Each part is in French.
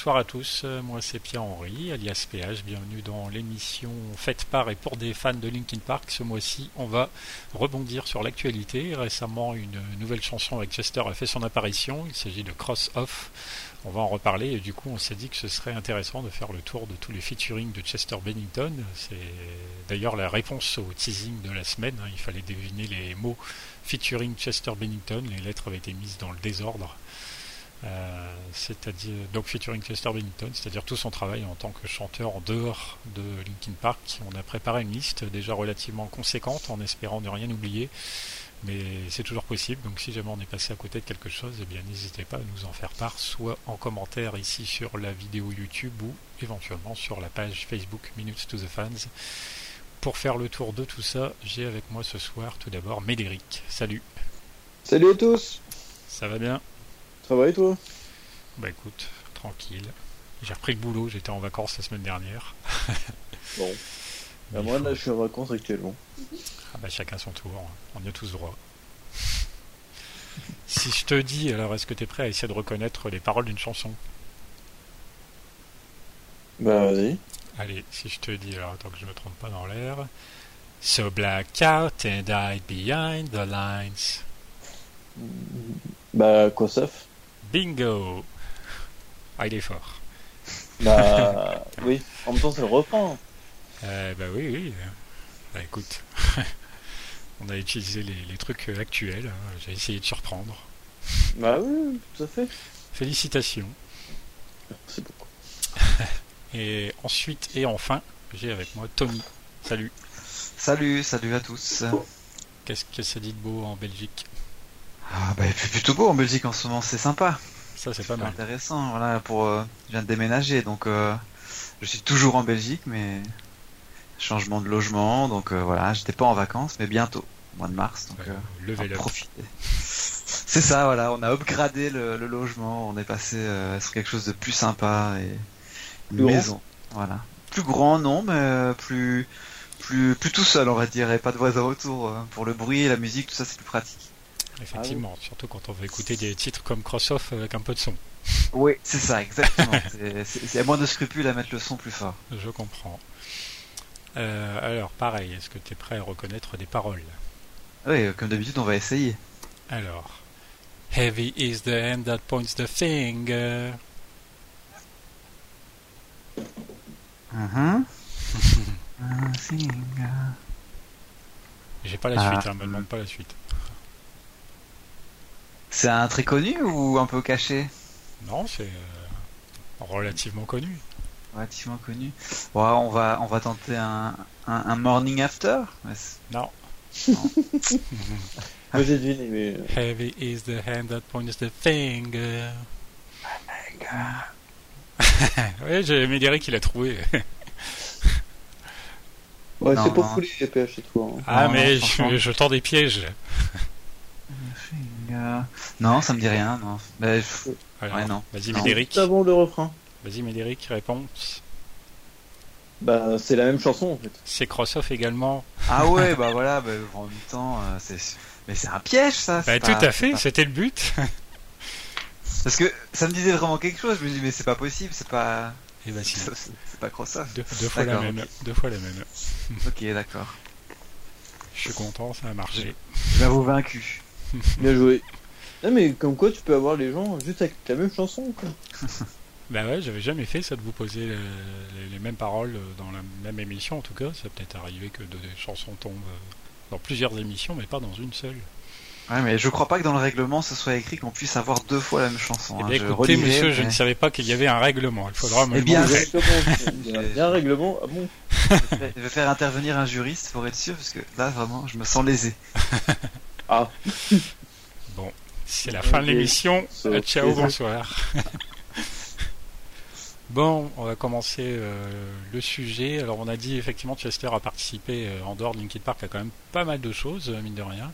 Bonsoir à tous. Moi c'est Pierre-Henri, alias PH. Bienvenue dans l'émission faite par et pour des fans de Linkin Park. Ce mois-ci, on va rebondir sur l'actualité. Récemment, une nouvelle chanson avec Chester a fait son apparition. Il s'agit de Cross Off. On va en reparler et du coup, on s'est dit que ce serait intéressant de faire le tour de tous les featuring de Chester Bennington. C'est d'ailleurs la réponse au teasing de la semaine. Il fallait deviner les mots featuring Chester Bennington. Les lettres avaient été mises dans le désordre. Euh, c'est-à-dire donc featuring Chester Bennington, c'est-à-dire tout son travail en tant que chanteur en dehors de Linkin Park. On a préparé une liste déjà relativement conséquente en espérant ne rien oublier, mais c'est toujours possible. Donc si jamais on est passé à côté de quelque chose, eh bien n'hésitez pas à nous en faire part, soit en commentaire ici sur la vidéo YouTube ou éventuellement sur la page Facebook Minutes to the Fans. Pour faire le tour de tout ça, j'ai avec moi ce soir tout d'abord Médéric. Salut. Salut à tous. Ça va bien? Ça va et toi? Bah écoute, tranquille. J'ai repris le boulot, j'étais en vacances la semaine dernière. bon. Bah moi là je suis en vacances actuellement. Ah bah chacun son tour, on y a tous droit. si je te dis, alors est-ce que tu es prêt à essayer de reconnaître les paroles d'une chanson? Bah vas-y. Allez, si je te dis, alors attends que je me trompe pas dans l'air. So black out and hide behind the lines. Bah quoi sauf Bingo Ah, il est fort. Bah oui, en même temps c'est le refrain. Euh, bah oui, oui. Bah écoute, on a utilisé les, trucs actuels. Hein. J'ai essayé de surprendre. Bah oui, tout à fait. Félicitations. Merci beaucoup. et ensuite et enfin, j'ai avec moi Tony. Salut. Salut, salut à tous. Qu'est-ce que ça dit de beau en Belgique? Ah bah, il fait plutôt beau en Belgique en ce moment, c'est sympa. Ça c'est pas mal. Intéressant, voilà, pour euh, je viens de déménager, donc euh, je suis toujours en Belgique, mais changement de logement, donc euh, voilà, j'étais pas en vacances, mais bientôt, mois de mars, donc ouais, profiter. C'est ça, voilà, on a upgradé le, logement, on est passé sur quelque chose de plus sympa et une maison, voilà. Plus grand, non, mais plus plus plus tout seul, on va dire, et pas de voisins autour. Pour le bruit, la musique, tout ça, c'est plus pratique. Effectivement, ah surtout quand on veut écouter des titres comme Cross-Off avec un peu de son. Oui, c'est ça, exactement. c'est moins de scrupules à mettre le son plus fort. Je comprends. Euh, alors, pareil, est-ce que tu es prêt à reconnaître des paroles? Oui, comme d'habitude, on va essayer. Alors, Heavy is the hand that points the finger. Uh J'ai pas la suite, hein, me demande pas la suite. C'est un très connu ou un peu caché? Non, c'est euh, relativement connu. Relativement connu. on va on va tenter un, un, morning after? Non. j'ai deviné, mais... Euh. Heavy is the hand that points the finger. oui, j'ai Médéric qui l'a trouvé. ouais, c'est pas fou les PH et tout. Hein. Ah, mais je, je tends des pièges. Non, ça me dit rien. Non. Bah, non. Vas-y, Médéric. Avant le refrain. Vas-y, Médéric, réponse. Bah, c'est la même chanson en fait. C'est Crossoff également. Ah ouais, bah voilà, bah, en même temps, euh, c'est... mais c'est un piège ça. Bah, tout à fait, c'était le but. Parce que ça me disait vraiment quelque chose. Je me dis, mais c'est pas possible, c'est pas. Et eh bah, si. C'est pas Crossoff. Deux, fois la même. Deux fois la même. ok, d'accord. Je suis content, ça a marché. Je vous vaincu. Bien joué. Non mais comme quoi tu peux avoir les gens juste avec la même chanson quoi. bah ouais, j'avais jamais fait ça de vous poser les, mêmes paroles dans la même émission en tout cas. Ça peut être arrivé que des chansons tombent dans plusieurs émissions mais pas dans une seule. Ouais, mais je crois pas que dans le règlement ce soit écrit qu'on puisse avoir deux fois la même chanson. Eh hein. bien, Je écoutez, relirai, monsieur, je ne savais pas qu'il y avait un règlement. Il faudra me Eh le bien, montrer. Exactement. Il y a- il y a un règlement. Ah bon Je vais faire intervenir un juriste pour être sûr, parce que là vraiment je me sens lésé. Ah, C'est la fin de l'émission. Euh, Ciao, bonsoir. Bon, on va commencer euh, le sujet. Alors, on a dit effectivement Chester a participé euh, en dehors de Linkin Park à quand même pas mal de choses, euh, mine de rien.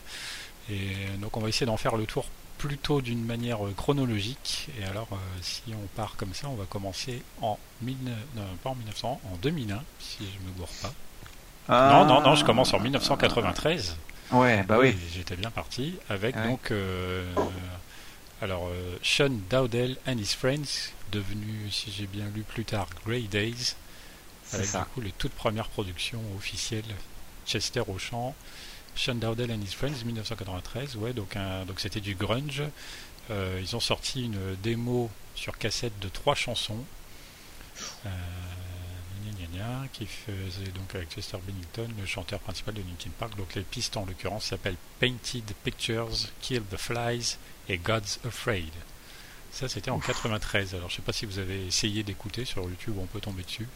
Et donc, on va essayer d'en faire le tour plutôt d'une manière chronologique. Et alors, si on part comme ça, on va commencer en 19... non, pas en 1900, en 2001, si je me gourre pas. Non, non, non, je commence en 1993. Ouais, bah oui. J'étais bien parti avec Ouais. donc euh, alors euh, Sean Dowdell and his friends, devenu, si j'ai bien lu plus tard, Grey Days, C'est avec ça. du coup les toutes premières productions officielles Chester au chant, Sean Dowdell and his friends 1993, ouais donc un- donc c'était du grunge. Euh, ils ont sorti une démo sur cassette de trois chansons. Qui faisait donc avec Chester Bennington, le chanteur principal de Linkin Park. Donc les pistes en l'occurrence s'appellent Painted Pictures, Kill the Flies et God's Afraid. Ça c'était en 93. Alors je sais pas si vous avez essayé d'écouter sur YouTube, on peut tomber dessus.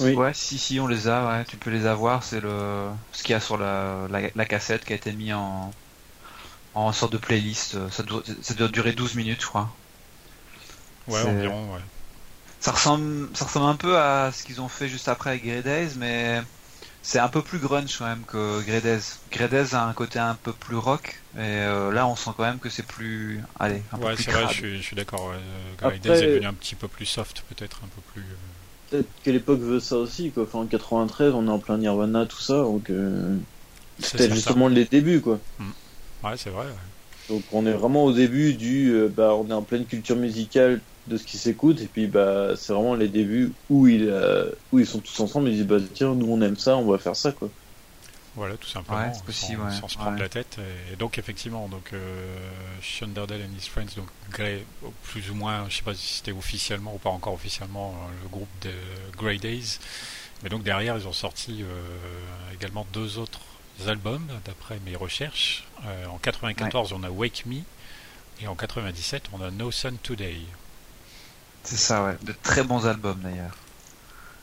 Oui. Ouais, si, si, on les a, ouais, tu peux les avoir, c'est le ce qu'il y a sur la, la, la cassette qui a été mis en en sorte de playlist, ça doit, ça doit durer 12 minutes, je crois. Ouais, environ. Ouais. Ça ressemble, ça ressemble un peu à ce qu'ils ont fait juste après avec Grey Days, mais c'est un peu plus grunge quand même que Grey Days. Grey Days a un côté un peu plus rock, et euh, là on sent quand même que c'est plus, allez, un peu Ouais, plus c'est vrai, je suis, suis d'accord. ouais. Grey Days est devenu un petit peu plus soft, peut-être un peu plus. euh, peut-être que l'époque veut ça aussi, quoi. Enfin, en 93, on est en plein Nirvana, tout ça, donc euh, certain. justement les débuts, quoi. Ouais, c'est vrai. ouais. Donc on est vraiment au début du, euh, bah, on est en pleine culture musicale de ce qui s'écoute, et puis bah, c'est vraiment les débuts où ils, euh, où ils sont tous ensemble, ils disent bah tiens, nous on aime ça, on va faire ça, quoi. Voilà, tout simplement, Ouais, c'est possible, sans, ouais. sans se prendre Ouais. la tête. Et, et donc, effectivement, donc, euh, Sean Dardell and his friends, donc Grey, plus ou moins, je sais pas si c'était officiellement ou pas encore officiellement euh, le groupe de Grey Days. Mais donc, derrière, ils ont sorti euh, également deux autres albums, d'après mes recherches. Euh, en 94, on a Wake Me. Et en 97, on a No Sun Today. C'est ça, ouais. De très bons albums d'ailleurs.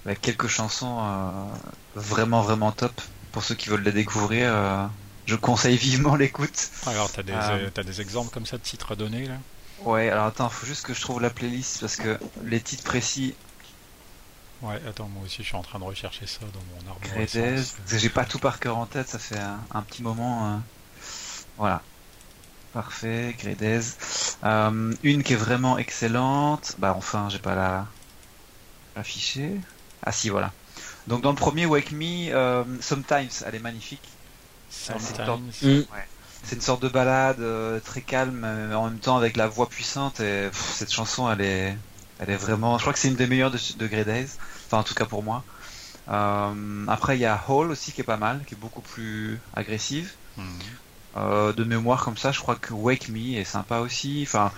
Avec quelques chansons euh, vraiment vraiment top. Pour ceux qui veulent les découvrir, euh, je conseille vivement l'écoute. Alors, t'as des, euh, t'as des exemples comme ça de titres à donner, là? Ouais, alors attends, faut juste que je trouve la playlist parce que les titres précis, Ouais, attends, moi aussi, je suis en train de rechercher ça dans mon arbre. J'ai pas tout par cœur en tête, ça fait un, un petit moment. Voilà. Parfait, Grey Days. Euh, une qui est vraiment excellente. Bah enfin, j'ai pas la affichée. Ah si, voilà. Donc dans le premier Wake Me, euh, Sometimes, elle est magnifique. Sometimes. Mm. C'est une sorte de balade euh, très calme, euh, mais en même temps avec la voix puissante. Et pff, cette chanson, elle est, elle est vraiment. Je crois que c'est une des meilleures de, de Grey Days. Enfin, en tout cas pour moi. Euh, après, il y a Hall aussi qui est pas mal, qui est beaucoup plus agressive. Mhm. Euh, de mémoire comme ça, je crois que Wake Me est sympa aussi. Enfin,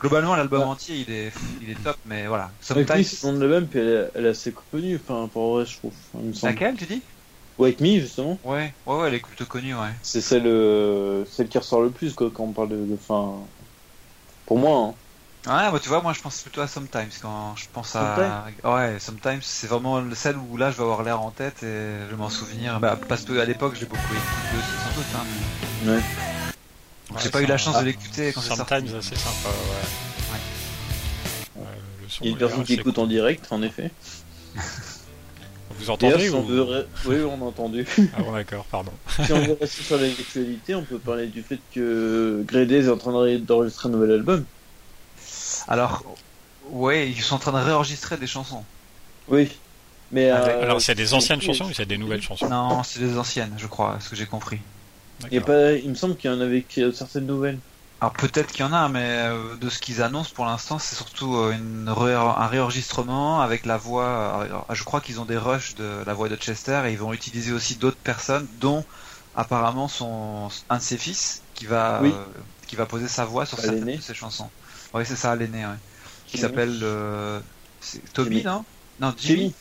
globalement, l'album Ouais. entier, il est, il est top, mais voilà. Wake Me, Sometimes. c'est le l'album, puis elle, est- elle est assez connue, enfin, pour vrai, je trouve. Il me semble. Laquelle, tu dis? Wake Me, justement, Ouais, ouais, ouais, elle est plutôt connue, ouais. c'est celle, euh, celle qui ressort le plus, quoi, quand on parle de, de fin. Pour moi, hein. Ouais, bah tu vois, moi je pense plutôt à Sometimes quand je pense à. Ouais, Sometimes, c'est vraiment celle où là je vais avoir l'air en tête et je vais m'en souvenir. Bah, parce que à l'époque je l'ai beaucoup écouté aussi, sans doute. Hein. Ouais. J'ai pas eu la chance de l'écouter quand c'est sorti. Sometimes, assez sympa, ouais. Ouais, le son Il y a une personne qui écoute en direct, en effet. Vous entendez on ou... veut Oui, on a entendu. Ah bon, d'accord, pardon. si on veut rester sur l'actualité, on peut parler du fait que Grey Days est en train de- d'enregistrer un nouvel album. Alors, ouais, ils sont en train de réenregistrer des chansons. Oui. Mais, Ah, euh, Alors, c'est des anciennes chansons ou c'est des nouvelles chansons? Non, c'est des anciennes, je crois, ce que j'ai compris. Il, y a D'accord. pas, il me semble qu'il y en avait qui- certaines nouvelles. Alors peut-être qu'il y en a, mais euh, de ce qu'ils annoncent pour l'instant, c'est surtout euh, une ré- un réenregistrement avec la voix. euh, je crois qu'ils ont des rushs de la voix de Chester et ils vont utiliser aussi d'autres personnes, dont apparemment son un de ses fils qui va Oui. euh, qui va poser sa voix sur Bah, certaines de ses chansons. Oui, c'est ça, l'aîné, ouais. Qui Jimmy. s'appelle euh, Toby, Jimmy. non? Non, Jimmy. Jamie.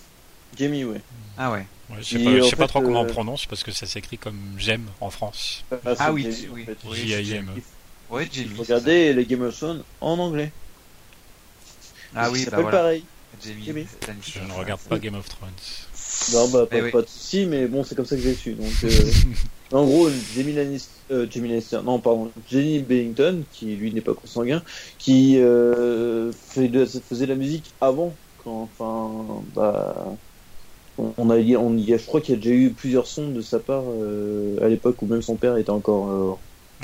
Jamie, ouais. Ah ouais. Ouais, je sais pas, je sais pas trop comment on prononce parce que ça s'écrit comme j'aime en France. Ah, ah oui, oui, J-I-M. Oui, Jamie. Regardez les Game of Thrones en anglais. Ah oui, bah voilà. pareil. Jamie. Je ne regarde pas Game of Thrones. Non, bah, pas, eh pas de soucis, mais bon, c'est comme ça que j'ai su. Donc, euh, en gros, Jamie Lannister, euh, Jamie Lannister, non, pardon, Jenny Bennington, qui lui n'est pas consanguin, qui euh, fait de, faisait la musique avant, quand, enfin, bah, on a, on y a, je crois qu'il y a déjà eu plusieurs sons de sa part euh, à l'époque où même son père était encore. Euh,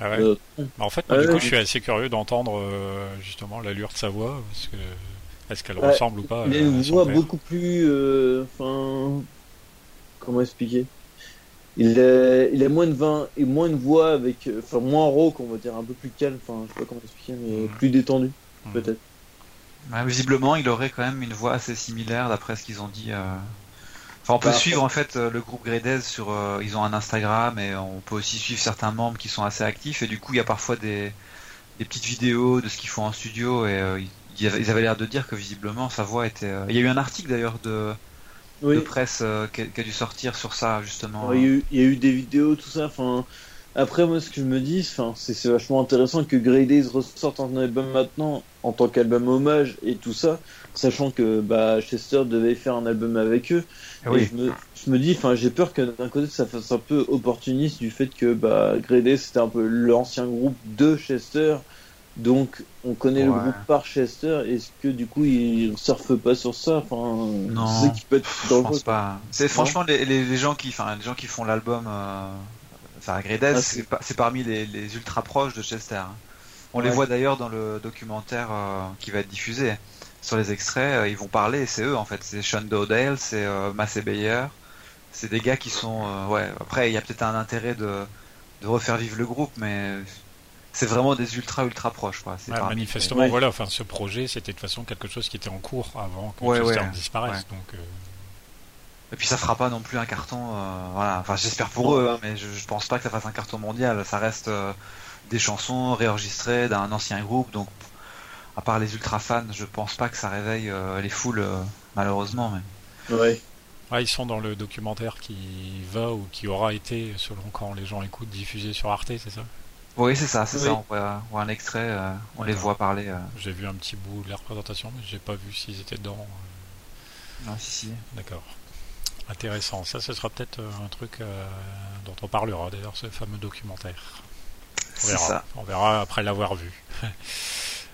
ah ouais. Euh, bah, en fait, moi, du coup, je suis assez curieux d'entendre justement l'allure de sa voix, parce que est-ce qu'elle ressemble ou pas Il a une voix beaucoup plus, enfin, comment expliquer? Il a, il a moins de vin et moins de voix avec, enfin moins rauque, on va dire, un peu plus calme, enfin je sais pas comment expliquer, mais plus détendu, peut-être. visiblement, il aurait quand même une voix assez similaire d'après ce qu'ils ont dit Enfin, on peut bah, suivre en fait euh, le groupe Gredez sur. Euh, ils ont un Instagram et on peut aussi suivre certains membres qui sont assez actifs et du coup il y a parfois des, des petites vidéos de ce qu'ils font en studio et euh, ils, avaient l'air de dire que visiblement sa voix était. Il y a eu un article d'ailleurs de, de presse qui a, dû sortir sur ça justement. il, y a eu, il, y a eu, des vidéos tout ça. Enfin, après moi ce que je me dis, c'est vachement intéressant que Grey Days ressorte un album maintenant en tant qu'album hommage et tout ça, sachant que bah Chester devait faire un album avec eux. Ah je, me, dis, enfin, j'ai peur que d'un côté ça fasse un peu opportuniste du fait que bah, Grey c'était un peu l'ancien groupe de Chester, donc on connaît le groupe par Chester. Est-ce que du coup il surfe pas sur ça? Enfin, non, qui peut être je pense pas. C'est franchement les, les, gens qui, enfin, les gens qui font l'album, euh... ah, c'est parmi les, les, ultra proches de Chester. Hein. On les voit d'ailleurs dans le documentaire euh, qui va être diffusé sur les extraits, euh, ils vont parler, c'est eux en fait, c'est Sean Dodale, c'est euh, Massey Bayer, c'est des gars qui sont, euh, ouais, après il y a peut-être un intérêt de, de refaire vivre le groupe, mais c'est vraiment des ultra ultra proches quoi. Ouais, manifestement, voilà, enfin ce projet c'était de toute façon quelque chose qui était en cours avant que ouais, Chester disparaisse, donc. Et puis ça fera pas non plus un carton, voilà. Enfin j'espère pour eux, hein, mais je, je, pense pas que ça fasse un carton mondial. Ça reste des chansons réenregistrées d'un ancien groupe, donc à part les ultra fans, je pense pas que ça réveille euh, les foules, euh, malheureusement. Mais... Ouais. ils sont dans le documentaire qui va ou qui aura été, selon quand les gens écoutent, diffusé sur Arte, c'est ça? Oui, c'est ça, c'est ça. On voit, un extrait, euh, on les voit parler. J'ai vu un petit bout de la représentation, mais j'ai pas vu s'ils étaient dedans. Non, si, si. D'accord. Intéressant. Ça, ce sera peut-être un truc dont on parlera d'ailleurs, ce fameux documentaire. On verra. Ça. On verra après l'avoir vu.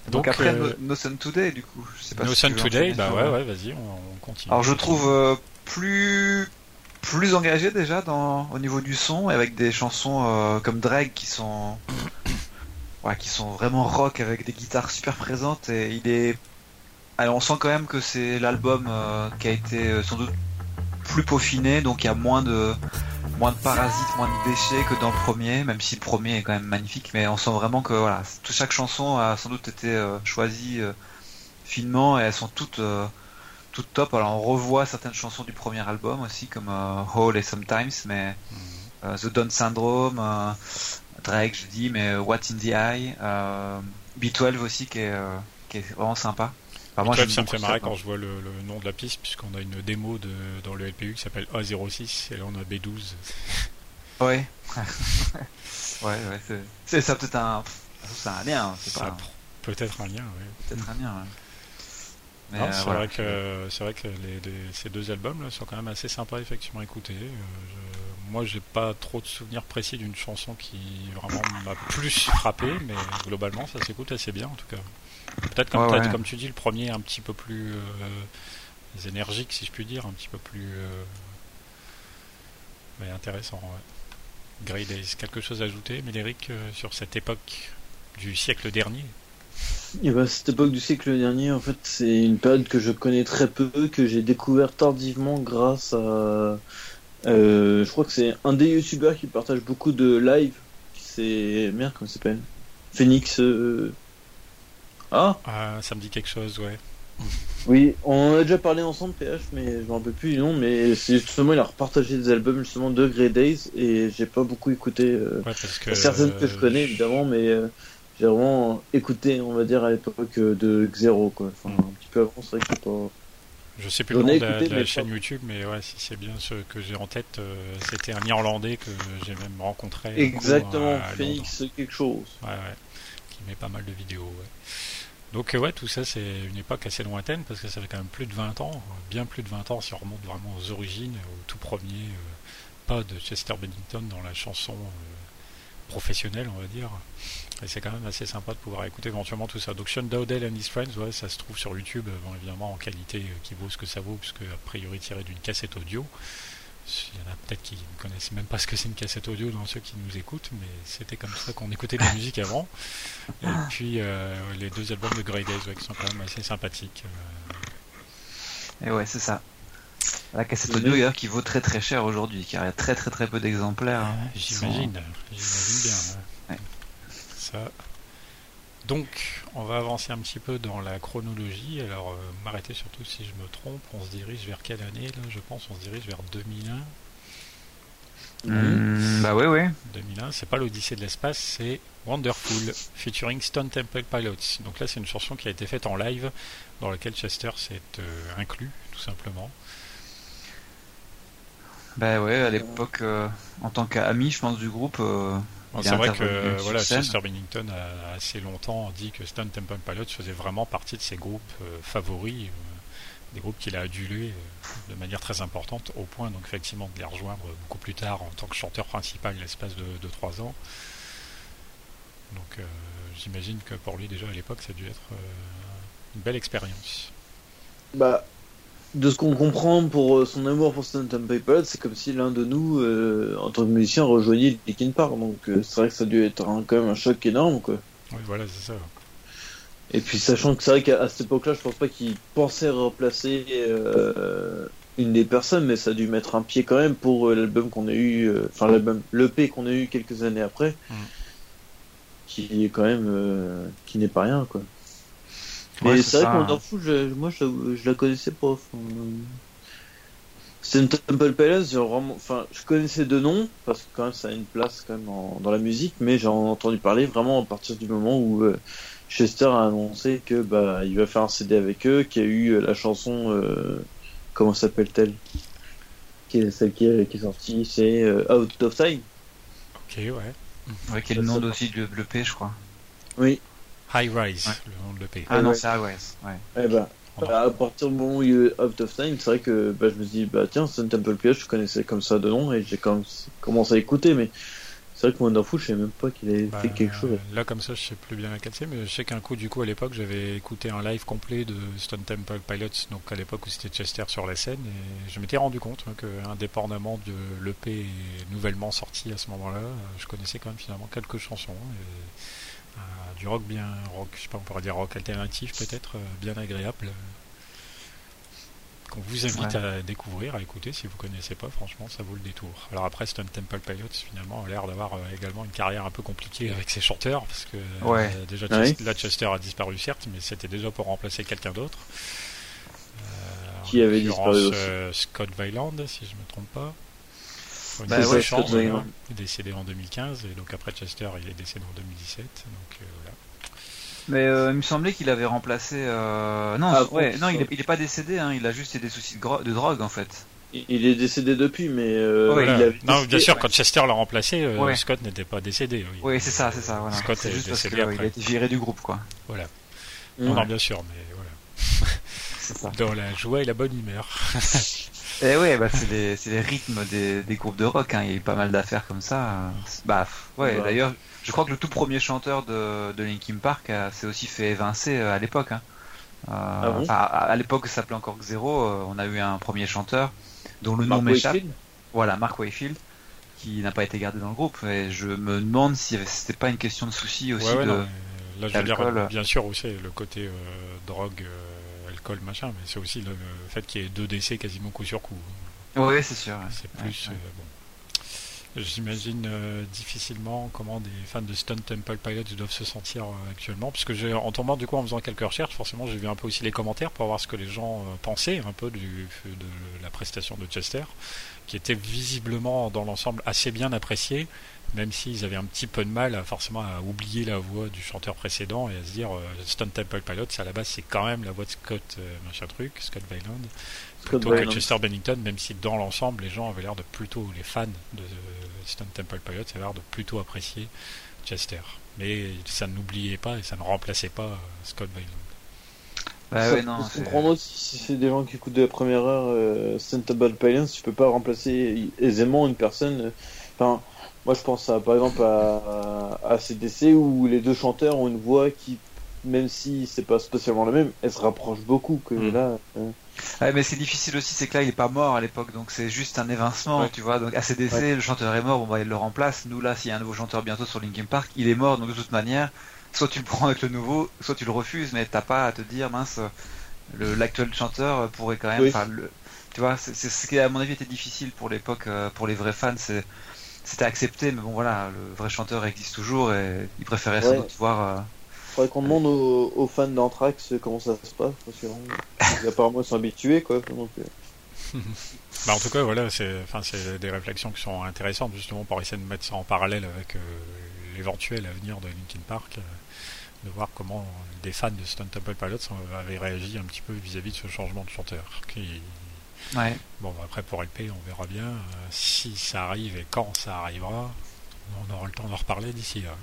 Donc, après euh, no, Sun Today du coup. Je sais pas no Sun Today, bah ouais, ouais, vas-y, on, continue. Alors je trouve euh, plus plus engagé déjà dans au niveau du son avec des chansons euh, comme Drag qui sont ouais, qui sont vraiment rock avec des guitares super présentes et il est alors on sent quand même que c'est l'album qui a été sans doute plus peaufiné donc il y a moins de moins de parasites, moins de déchets que dans le premier, même si le premier est quand même magnifique, mais on sent vraiment que voilà, chaque chanson a sans doute été euh, choisie euh, finement et elles sont toutes euh, toutes top. Alors on revoit certaines chansons du premier album aussi comme Hall et Sometimes, mais mhm. The Dawn Syndrome, Drake je dis, mais What in the Eye, B12 aussi qui est qui est vraiment sympa. Enfin, moi, ça me fait marrer quand je vois le, nom de la piste, puisqu'on a une démo de, dans le LPU qui s'appelle A06, et là on a B12. Ouais. ouais, ouais, c'est ça peut-être un. C'est un lien, c'est pas. Peut-être un lien, oui. Peut-être un lien, ouais. Euh, c'est vrai que c'est vrai que les, ces deux albums là sont quand même assez sympas effectivement à écouter. Euh, je, moi j'ai pas trop de souvenirs précis d'une chanson qui vraiment m'a plus frappé, mais globalement ça s'écoute assez bien en tout cas. Peut-être comme, comme tu dis, le premier est un petit peu plus euh, énergique, si je puis dire, un petit peu plus euh, mais intéressant. Ouais. Grey Days, quelque chose à ajouter, Médéric, euh, sur cette époque du siècle dernier? Et eh ben, cette époque du siècle dernier, en fait, c'est une période que je connais très peu, que j'ai découvert tardivement grâce à. je crois que c'est un des youtubeurs qui partage beaucoup de live. C'est. Merde, comment il s'appelle? Phoenix. Ah. ah Ça me dit quelque chose, ouais. Oui, on a déjà parlé ensemble, PH, mais je me rappelle plus du nom, mais c'est justement, il a repartagé des albums justement de Grey Days, et j'ai pas beaucoup écouté. Euh, certaines que je connais, évidemment, mais euh, j'ai vraiment écouté, on va dire, à l'époque euh, de Xero, quoi. Enfin, un petit peu avant, c'est vrai que pas. Je sais plus le nom de la, chaîne YouTube, mais ouais, si c'est bien ce que j'ai en tête, c'était un Irlandais que j'ai même rencontré. Exactement, Phoenix quelque chose. Ouais, ouais, qui met pas mal de vidéos. Ouais. Donc ouais, tout ça c'est une époque assez lointaine parce que ça fait quand même plus de 20 ans, bien plus de 20 ans si on remonte vraiment aux origines, au tout premier euh, pas de Chester Bennington dans la chanson euh, professionnelle on va dire. Et c'est quand même assez sympa de pouvoir écouter éventuellement tout ça. Donc Sean Dowdell and His Friends, ouais, ça se trouve sur YouTube, bon, évidemment en qualité qui vaut ce que ça vaut, puisque a priori tiré d'une cassette audio. Il y en a peut-être qui ne connaissent même pas ce que c'est une cassette audio dans ceux qui nous écoutent, mais c'était comme ça qu'on écoutait de la musique avant. Et puis euh, les deux albums de Grey Days qui sont quand même assez sympathiques. Euh. Et ouais, c'est ça. La cassette audio d'ailleurs qui vaut très très cher aujourd'hui, car il y a très très très peu d'exemplaires. Hein, j'imagine, j'imagine bien. Ça, donc, on va avancer un petit peu dans la chronologie. Alors, euh, m'arrêter surtout si je me trompe. On se dirige vers quelle année là Je pense? On se dirige vers 2001. Mmh, bah ouais, ouais. 2001, c'est pas l'Odyssée de l'espace, c'est Wonderful, featuring Stone Temple Pilots. Donc là, c'est une chanson qui a été faite en live, dans laquelle Chester s'est euh, inclus, tout simplement. Bah ouais, à l'époque, euh, en tant qu'ami, je pense, du groupe, c'est vrai que voilà, Chester Bennington a assez longtemps dit que Stone Temple Pilots faisait vraiment partie de ses groupes euh, favoris, euh, des groupes qu'il a adulés euh, de manière très importante, au point donc effectivement de les rejoindre beaucoup plus tard en tant que chanteur principal l'espace de 3 ans. Donc j'imagine que pour lui déjà à l'époque ça a dû être une belle expérience. Bah de ce qu'on comprend pour euh, son amour pour Stone Temple c'est comme si l'un de nous, euh, en tant que musicien, rejoignait Linkin Park. Donc euh, c'est vrai que ça a dû être quand même un choc énorme, quoi. Oui, voilà, c'est ça. Et puis sachant que c'est vrai qu'à cette époque-là, je pense pas qu'il pensait remplacer une des personnes, mais ça a dû mettre un pied quand même pour l'album qu'on a eu, enfin l'album, l'EP qu'on a eu quelques années après, mm. qui est quand même, qui n'est pas rien, quoi. Mais c'est vrai qu'on fou, je, moi je, je, la connaissais pas. Enfin, c'est une Temple Palace, vraiment, enfin, je connaissais deux noms parce que quand même ça a une place quand même dans la musique, mais j'en ai entendu parler vraiment à partir du moment où euh, Chester a annoncé que bah il va faire un CD avec eux, qu'il y a eu euh, la chanson, euh, comment s'appelle-t-elle, qui est celle qui est, qui est sortie, c'est Out of Time. Ok, ouais. Ouais, qui est le nom aussi de l'EP, je crois. Oui. High Rise, le nom de l'EP. Ah non, c'est High Rise, ouais. Eh ben, à partir du moment où il y a eu Out of Time, c'est vrai que bah, je me suis dit, bah tiens, c'est un Temple Piège, je connaissais comme ça de nom et j'ai commencé à écouter, mais c'est vrai que Wonderful, je savais même pas qu'il avait bah, fait quelque chose. Là, comme ça, je sais plus bien laquelle c'est, mais je sais qu'un coup, du coup, à l'époque, j'avais écouté un live complet de Stone Temple Pilots, donc à l'époque où c'était Chester sur la scène, et je m'étais rendu compte hein, que, indépendamment de l'EP nouvellement sorti à ce moment-là, je connaissais quand même finalement quelques chansons. Et du rock bien rock, je sais pas, on pourrait dire rock alternatif peut-être, euh, bien agréable. Qu'on vous invite à découvrir, à écouter si vous connaissez pas, franchement ça vaut le détour. Alors après Stone Temple Pilots finalement a l'air d'avoir euh, également une carrière un peu compliquée avec ses chanteurs parce que euh, déjà ah Chester a disparu certes, mais c'était déjà pour remplacer quelqu'un d'autre. Qui avait disparu Scott Weiland si je me trompe pas. Bah ouais, il est décédé en 2015 et donc après Chester il est décédé en 2017 donc mais euh, il me semblait qu'il avait remplacé. Euh... Non, ah, ouais, non, il est, il est, pas décédé. Hein, il a juste des soucis de, de, drogue en fait. Il est décédé depuis, mais. Euh, il avait non, bien sûr, quand Chester l'a remplacé, euh, Scott n'était pas décédé. Oui, oui c'est ça, c'est ça. Voilà. Scott est, juste décédé parce qu'il a été viré du groupe, quoi. Voilà. Non, non, bien sûr, mais voilà. Ça. Dans la joie et la bonne humeur. et eh ouais, bah, c'est les, les, rythmes des, des, groupes de rock. Hein. Il y a eu pas mal d'affaires comme ça. Bah, ouais. D'ailleurs, je crois que le tout premier chanteur de, de Linkin Park s'est aussi fait évincer euh, à l'époque. Hein. Euh, ah à, l'époque, ça s'appelait encore Xero. Euh, on a eu un premier chanteur dont le nom m'échappe. Voilà, Mark Wayfield, qui n'a pas été gardé dans le groupe. Et je me demande si c'était pas une question de souci aussi de. là, je veux dire, bien sûr aussi le côté drogue, alcool, machin, mais c'est aussi le, fait qu'il y ait deux décès quasiment coup sur coup. Oui, c'est sûr. C'est plus. Bon. J'imagine euh, difficilement comment des fans de Stone Temple Pilots doivent se sentir euh, actuellement, puisque j'ai, en tombant du coup en faisant quelques recherches, forcément j'ai vu un peu aussi les commentaires pour voir ce que les gens euh, pensaient un peu du, de la prestation de Chester, qui était visiblement dans l'ensemble assez bien appréciée, même s'ils avaient un petit peu de mal forcément à oublier la voix du chanteur précédent et à se dire euh, Stone Temple Pilots, à la base c'est quand même la voix de Scott euh, machin truc, Scott Weiland, plutôt que Chester Bennington, même si dans l'ensemble les gens avaient l'air de plutôt, les fans de Stone Temple Pilots avaient l'air de plutôt apprécier Chester. Mais ça n'oubliait pas et ça ne remplaçait pas Scott Weiland. Bah ouais, non, comprendre si c'est des gens qui écoutent de la première heure euh, Temple Pilots, tu peux pas remplacer aisément une personne. Enfin, moi, je pense à, par exemple à, à CDC où les deux chanteurs ont une voix qui, même si c'est pas spécialement la même, elle se rapproche beaucoup. Que mm. là. Euh. Ouais, mais c'est difficile aussi, c'est que là, il est pas mort à l'époque, donc c'est juste un évincement, tu vois. Donc ACDC, le chanteur est mort, on va il le remplace. Nous là, s'il y a un nouveau chanteur bientôt sur Linkin Park, il est mort, donc de toute manière, soit tu le prends avec le nouveau, soit tu le refuses, mais t'as pas à te dire mince, l'actuel chanteur pourrait quand même. Le, tu vois, c'est ce qui à mon avis était difficile pour l'époque, euh, pour les vrais fans, c'est c'était accepté, mais bon voilà, le vrai chanteur existe toujours et il préférait sans doute voir. Euh... Faudrait qu'on demande aux, fans d'Anthrax comment ça se passe, parce que apparemment ils sont habitués quoi. Euh. bah en tout cas voilà, c'est enfin des réflexions qui sont intéressantes justement pour essayer de mettre ça en parallèle avec euh, l'éventuel avenir de Linkin Park, euh, de voir comment des fans de Stone Temple Pilots avaient réagi un petit peu vis-à-vis -vis de ce changement de chanteur qui Bon, bah, après pour LP, on verra bien euh, si ça arrive et quand ça arrivera. On aura le temps d'en reparler d'ici là.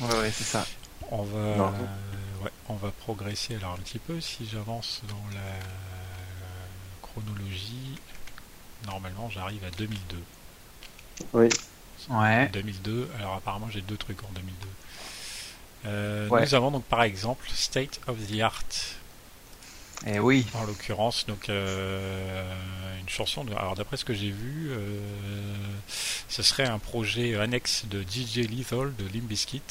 ouais, c'est ça. On va, on va progresser alors un petit peu. Si j'avance dans la chronologie, normalement j'arrive à 2002. Oui. Ouais. 2002. Alors apparemment j'ai deux trucs en 2002. Euh, nous avons donc par exemple State of the Art eh. En l'occurrence, donc euh, une chanson. Alors d'après ce que j'ai vu, euh, ce serait un projet annexe de DJ Lethal de Limbiskit.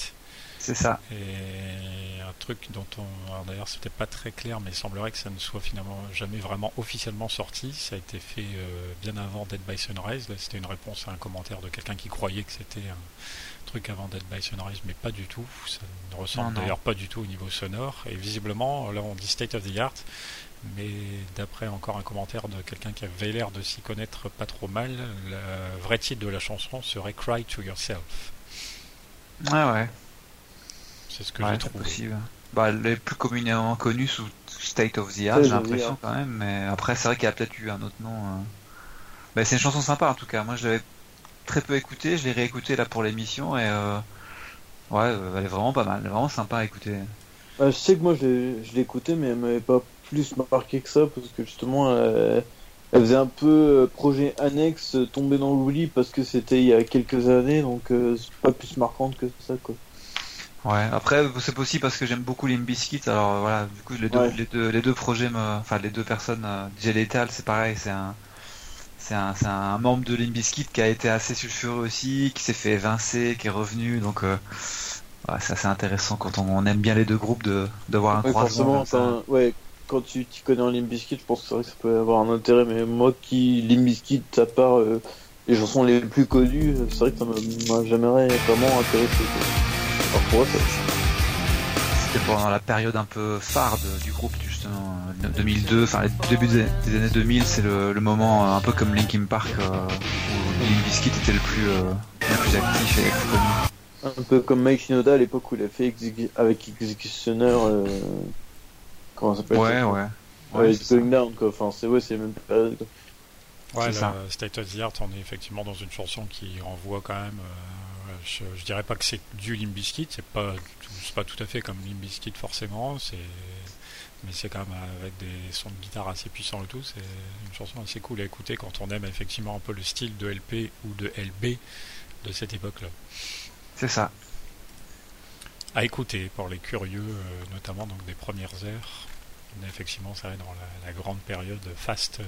C'est ça. Et un truc dont on. d'ailleurs, c'était pas très clair, mais il semblerait que ça ne soit finalement jamais vraiment officiellement sorti. Ça a été fait euh, bien avant Dead by Sunrise. C'était une réponse à un commentaire de quelqu'un qui croyait que c'était un truc avant Dead by Sunrise, mais pas du tout. Ça ne ressemble d'ailleurs pas du tout au niveau sonore. Et visiblement, là on dit State of the Art, mais d'après encore un commentaire de quelqu'un qui avait l'air de s'y connaître pas trop mal, le vrai titre de la chanson serait Cry to Yourself. Ah ouais. C'est ce que j'ai trouvé. Possible. Bah, les plus communément connus sous State of the Art, j'ai l'impression quand même, mais après c'est vrai qu'il y a peut-être eu un autre nom. Mais c'est une chanson sympa en tout cas. Moi je l'avais très peu écouté, je l'ai réécouté là pour l'émission et euh, ouais, euh, elle est vraiment pas mal, vraiment sympa à écouter. Bah, je sais que moi je l'ai écouté, mais elle m'avait pas plus marqué que ça parce que justement elle, faisait un peu euh, projet annexe tombé dans l'oubli parce que c'était il y a quelques années, donc c'est pas plus marquante que ça quoi. Ouais, après c'est possible parce que j'aime beaucoup Limbiskit, alors voilà, du coup les deux, les deux, les deux projets, me... enfin les deux personnes, DJ Lethal c'est pareil, c'est un c'est un, un, membre de Limbiskit qui a été assez sulfureux aussi, qui s'est fait évincer, qui est revenu. Donc, euh, c'est assez intéressant quand on, aime bien les deux groupes de, de voir un croisement. Ouais, quand tu t'y connais en Limbiskit, je pense que, ça peut avoir un intérêt. Mais moi qui, Limbiskit, à part euh, les chansons les plus connues, c'est vrai que ça m'a jamais vraiment intéressé. C'était pendant la période un peu phare du groupe, du 2002, enfin le début des, années 2000, c'est le, moment euh, un peu comme Linkin Park euh, où Limp Bizkit était le plus, euh, le plus actif et le plus connu. Un peu comme Mike Shinoda à l'époque où il a fait avec Executioner. comment ça s'appelle Ouais, ouais. Ouais, It's Going Down quoi. Enfin, c'est ouais, c'est même période. Ouais, State of the Art, on est effectivement dans une chanson qui renvoie quand même. je, je, dirais pas que c'est du Limp Bizkit, c'est pas, pas tout à fait comme Limp Bizkit forcément. C'est mais c'est quand même avec des sons de guitare assez puissants et tout, c'est une chanson assez cool à écouter quand on aime effectivement un peu le style de LP ou de LB de cette époque-là. C'est ça. À écouter pour les curieux, euh, notamment donc des premières heures. effectivement, ça va dans la, grande période fast euh,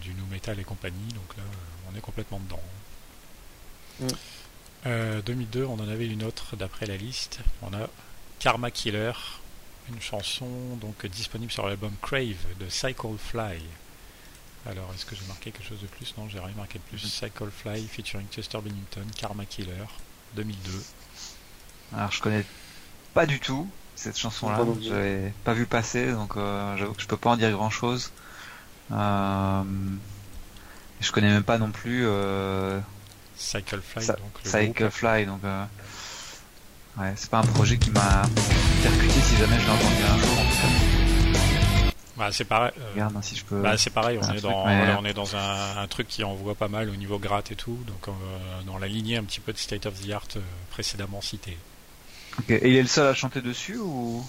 du nu metal et compagnie, donc là, euh, on est complètement dedans. 2002, on en avait une autre d'après la liste. On a Karma Killer, une chanson donc disponible sur l'album Crave de Cycle Fly. Alors, est-ce que j'ai marqué quelque chose de plus? Non, j'ai rien marqué de plus. Cycle Fly featuring Chester Bennington, Karma Killer, 2002. Alors, je connais pas du tout cette chanson-là. Je l'ai pas vu passer, donc euh, j'avoue que je peux pas en dire grand-chose. Euh, je connais même pas non plus. Euh, Cyclefly, Sa- donc. le Cyclefly, donc euh, ouais, c'est pas un projet qui m'a percuté si jamais je l'ai entendu un jour. En tout cas. Bah, c'est pareil. euh, Regarde hein, si je peux. Bah, c'est pareil, on est, truc, dans, mais- voilà, on est dans un, un truc qui envoie pas mal au niveau gratte et tout, donc euh, dans la lignée un petit peu de State of the Art euh, précédemment cité. Ok. Et il est le seul à chanter dessus ou?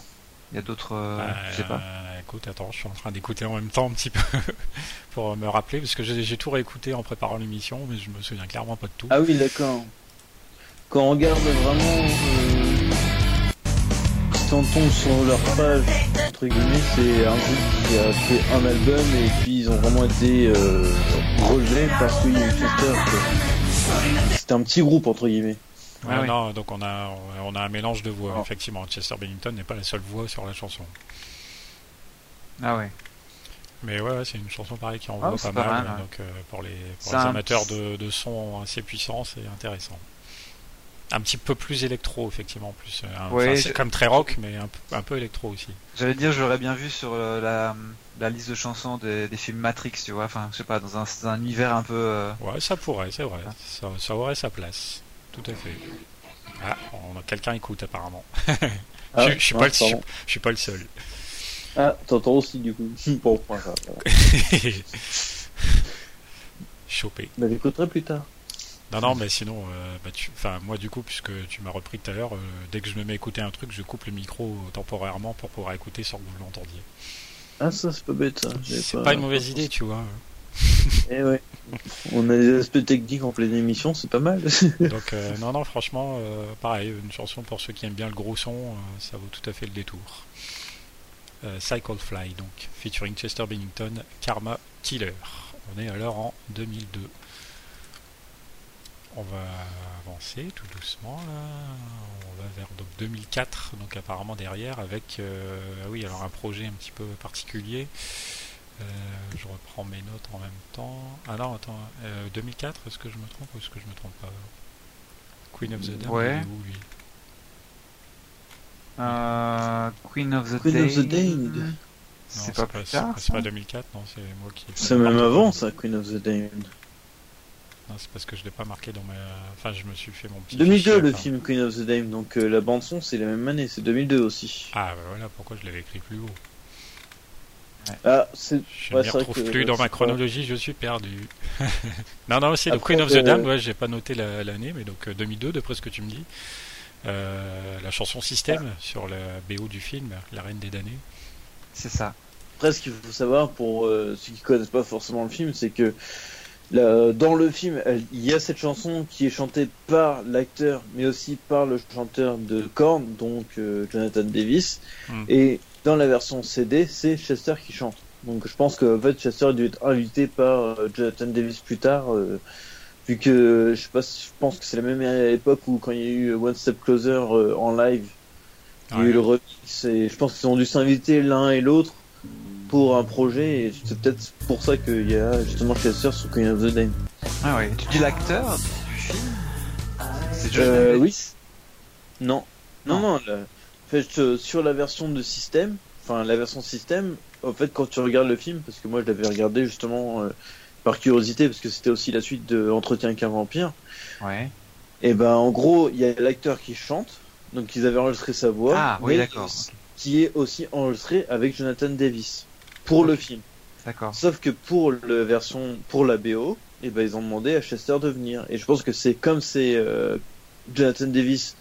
Il y a d'autres euh, Euh, Je sais pas. écoute, attends, je suis en train d'écouter en même temps un petit peu pour me rappeler, parce que j'ai tout réécouté en préparant l'émission, mais je me souviens clairement pas de tout. Ah oui, d'accord. Quand on regarde vraiment, euh, quand on tombe sur leur page, entre guillemets, c'est un groupe qui a fait un album et puis ils ont vraiment été euh, relevés parce qu'il y a quoi. C'était un petit groupe, entre guillemets. Ouais, Ah oui. non, donc on a, on a un mélange de voix, Oh. effectivement. Chester Bennington n'est pas la seule voix sur la chanson. Ah ouais. Mais ouais, c'est une chanson pareille qui envoie Ah, pas mal, pas mal, ouais. donc euh, pour les, pour les amateurs de, de son assez puissants, c'est intéressant. Un petit peu plus électro, effectivement, plus. euh, Ouais, enfin, c'est je- comme très rock, mais un, peu- un peu électro aussi. J'allais dire, j'aurais bien vu sur euh, la, la liste de chansons des, des films Matrix, tu vois. Enfin, je sais pas, dans un, un univers un peu. euh, Ouais, ça pourrait, c'est vrai. Ça, ça aurait sa place. Tout à fait. Ah, on a quelqu'un écoute apparemment. Ah, je, je suis non, pas le, je, pardon. je suis pas le seul. Ah, t'entends aussi du coup. bon, va. Chopé. Bah, j'écouterai plus tard. Non, non, mais sinon, euh, bah, tu... enfin, moi du coup, puisque tu m'as repris tout à l'heure, euh, dès que je me mets à écouter un truc, je coupe le micro temporairement pour pouvoir écouter sans que vous l'entendiez. Ah, ça, c'est pas bête, C'est pas une mauvaise idée, tu vois. Eh. On a des aspects techniques en pleine émission, c'est pas mal. Donc, euh, non, non, franchement, euh, pareil, une chanson pour ceux qui aiment bien le gros son, euh, ça vaut tout à fait le détour. Cycle Fly, donc, featuring Chester Bennington, Karma Killer. On est alors en 2002. On va avancer tout doucement là. On va vers donc 2004, donc apparemment derrière avec ah oui alors un projet un petit peu particulier. Euh, je reprends mes notes en même temps. Ah non attends, euh, 2004 est-ce que je me trompe ou est-ce que je me trompe pas Queen of the Damned, Ouais. où, lui euh, Queen of the Queen of the. Non, C'est pas plus tard. C'est pas ça 2004, non, c'est moi qui. C'est même avant, ça, Queen of the Damned. Non, c'est parce que je l'ai pas marqué dans ma. Enfin, je me suis fait mon petit. 2002, fichier, le enfin. film Queen of the Damned, donc euh, la bande-son, c'est la même année, c'est 2002 aussi. Ah, bah voilà pourquoi je l'avais écrit plus haut. Ah. Je Ouais, ne m'y c'est vrai retrouve plus dans ma chronologie, je suis perdu. non, non, c'est le Après, Queen of the euh, Damned, ouais, j'ai pas noté la- l'année, mais donc euh, 2002, d'après ce que tu me dis. Euh, la chanson Système sur la BO du film, La Reine des damnés. C'est ça. Après, ce qu'il faut savoir pour euh, ceux qui connaissent pas forcément le film, c'est que là, dans le film, elle- il y a cette chanson qui est chantée par l'acteur, mais aussi par le chanteur de Korn, donc euh, Jonathan Davis. Hmm. Et dans la version CD, c'est Chester qui chante. Donc je pense que en fait, Chester a dû être invité par euh, Jonathan Davis plus tard, euh, vu que je sais pas, je pense que c'est la même époque où quand il y a eu One Step Closer euh, en live, il y a eu le remix et je pense qu'ils ont dû s'inviter l'un et l'autre pour un projet et c'est peut-être pour ça qu'il y a justement Chester sur Queen of the Dame. Ah ouais. Tu dis l'acteur du film? C'est Euh, oui. Non. Non, Non. Fait, euh, sur la version de système, enfin la version système, en fait, quand tu regardes le film, parce que moi je l'avais regardé justement euh, par curiosité, parce que c'était aussi la suite de Entretien qu'un vampire, Ouais. et ben en gros, il y a l'acteur qui chante, donc ils avaient enregistré sa voix, Ah oui, mais d'accord. qui est aussi enregistré avec Jonathan Davis pour le film. D'accord. Sauf que pour la version, pour la BO, et ben ils ont demandé à Chester de venir. Et je pense que c'est comme c'est euh, Jonathan Davis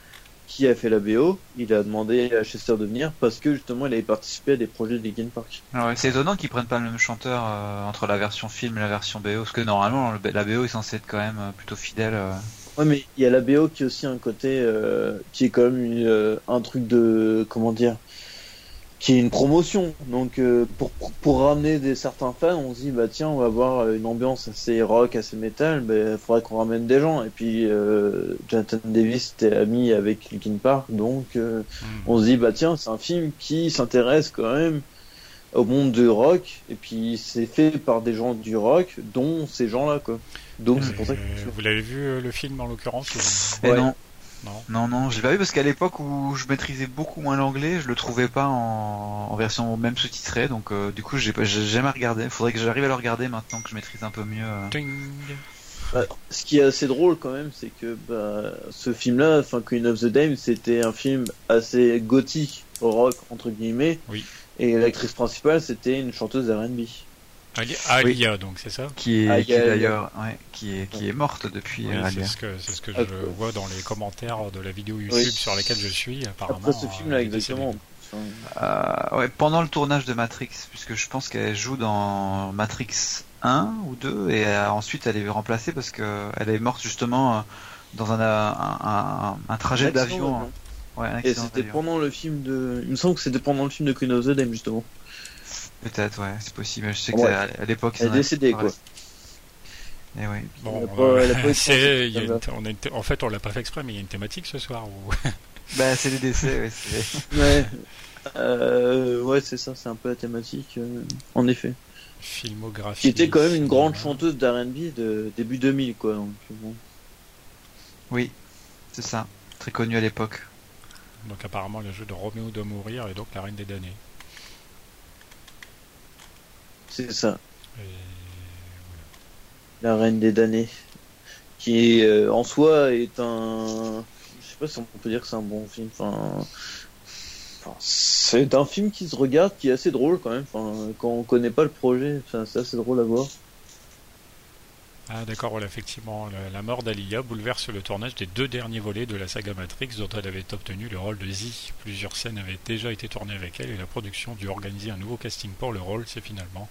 qui a fait la BO, il a demandé à Chester de venir parce que justement il avait participé à des projets de Linkin Park. Ah ouais, c'est étonnant qu'ils prennent pas le même chanteur euh, entre la version film et la version BO, parce que normalement le- la BO est censée être quand même euh, plutôt fidèle. euh. Ouais, mais il y a la BO qui est aussi un côté euh, qui est quand même une, un truc de comment dire, qui est une promotion. Donc euh, pour pour ramener des certains fans, on se dit bah tiens on va avoir une ambiance assez rock, assez métal, ben faudrait qu'on ramène des gens. Et puis euh, Jonathan Davis était ami avec Linkin Park, donc euh, Hmm. on se dit bah tiens c'est un film qui s'intéresse quand même au monde du rock et puis c'est fait par des gens du rock dont ces gens là quoi donc c'est pour ça que Vous l'avez vu euh, le film en l'occurrence ou- Ouais. non, Non. non, non, je l'ai pas vu parce qu'à l'époque où je maîtrisais beaucoup moins l'anglais, je le trouvais pas en, en version même sous-titrée, donc euh, du coup j'ai jamais regardé. Faudrait que j'arrive à le regarder maintenant que je maîtrise un peu mieux. euh. Bah, ce qui est assez drôle quand même, c'est que bah, ce film-là, enfin Queen of the Dame, c'était un film assez gothique, rock entre guillemets. Oui. Et l'actrice principale, c'était une chanteuse R&B. Ali- Alia, donc c'est ça Qui est, d'ailleurs, ouais, qui est, qui est morte depuis Oui, c'est Alia. ce que, c'est ce que Ah, je vois dans les commentaires de la vidéo YouTube Oui. sur laquelle je suis. Apparemment, Après ce euh, film-là, exactement. Euh, ouais, pendant le tournage de Matrix, puisque je pense qu'elle joue dans Matrix 1 ou 2, et euh, ensuite elle est remplacée parce que elle est morte justement euh, dans un, un, un, un trajet d'avion. Ouais, Et c'était pendant le film de. Il me semble que c'était pendant le film de Queen of the Dame justement. Peut-être, ouais, c'est possible. Je sais que Ouais. c'est à, l'époque. Elle est décédée quoi. Et ouais. Bon, en fait, on l'a pas fait exprès, mais il y a une thématique ce soir. Où... Bah, c'est les décès, ouais. c'est- Ouais. Euh, ouais, c'est ça, c'est un peu la thématique, euh, en effet. Filmographie. Qui était quand même une grande chanteuse d'R&B de début 2000, quoi. Donc, bon. Oui, c'est ça. Très connu à l'époque. Donc apparemment, le jeu de Roméo doit mourir et donc la reine des damnés. C'est ça, Et la reine des damnés. Qui, euh, en soi, est un... Je sais pas si on peut dire que c'est un bon film, enfin... enfin, c'est un film qui se regarde, qui est assez drôle quand même. Enfin, quand on connaît pas le projet, enfin, c'est assez drôle à voir. Ah d'accord, voilà, effectivement, la, la mort d'Alia bouleverse le tournage des deux derniers volets de la saga Matrix dont elle avait obtenu le rôle de Z. Plusieurs scènes avaient déjà été tournées avec elle et la production dut organiser un nouveau casting pour le rôle. C'est finalement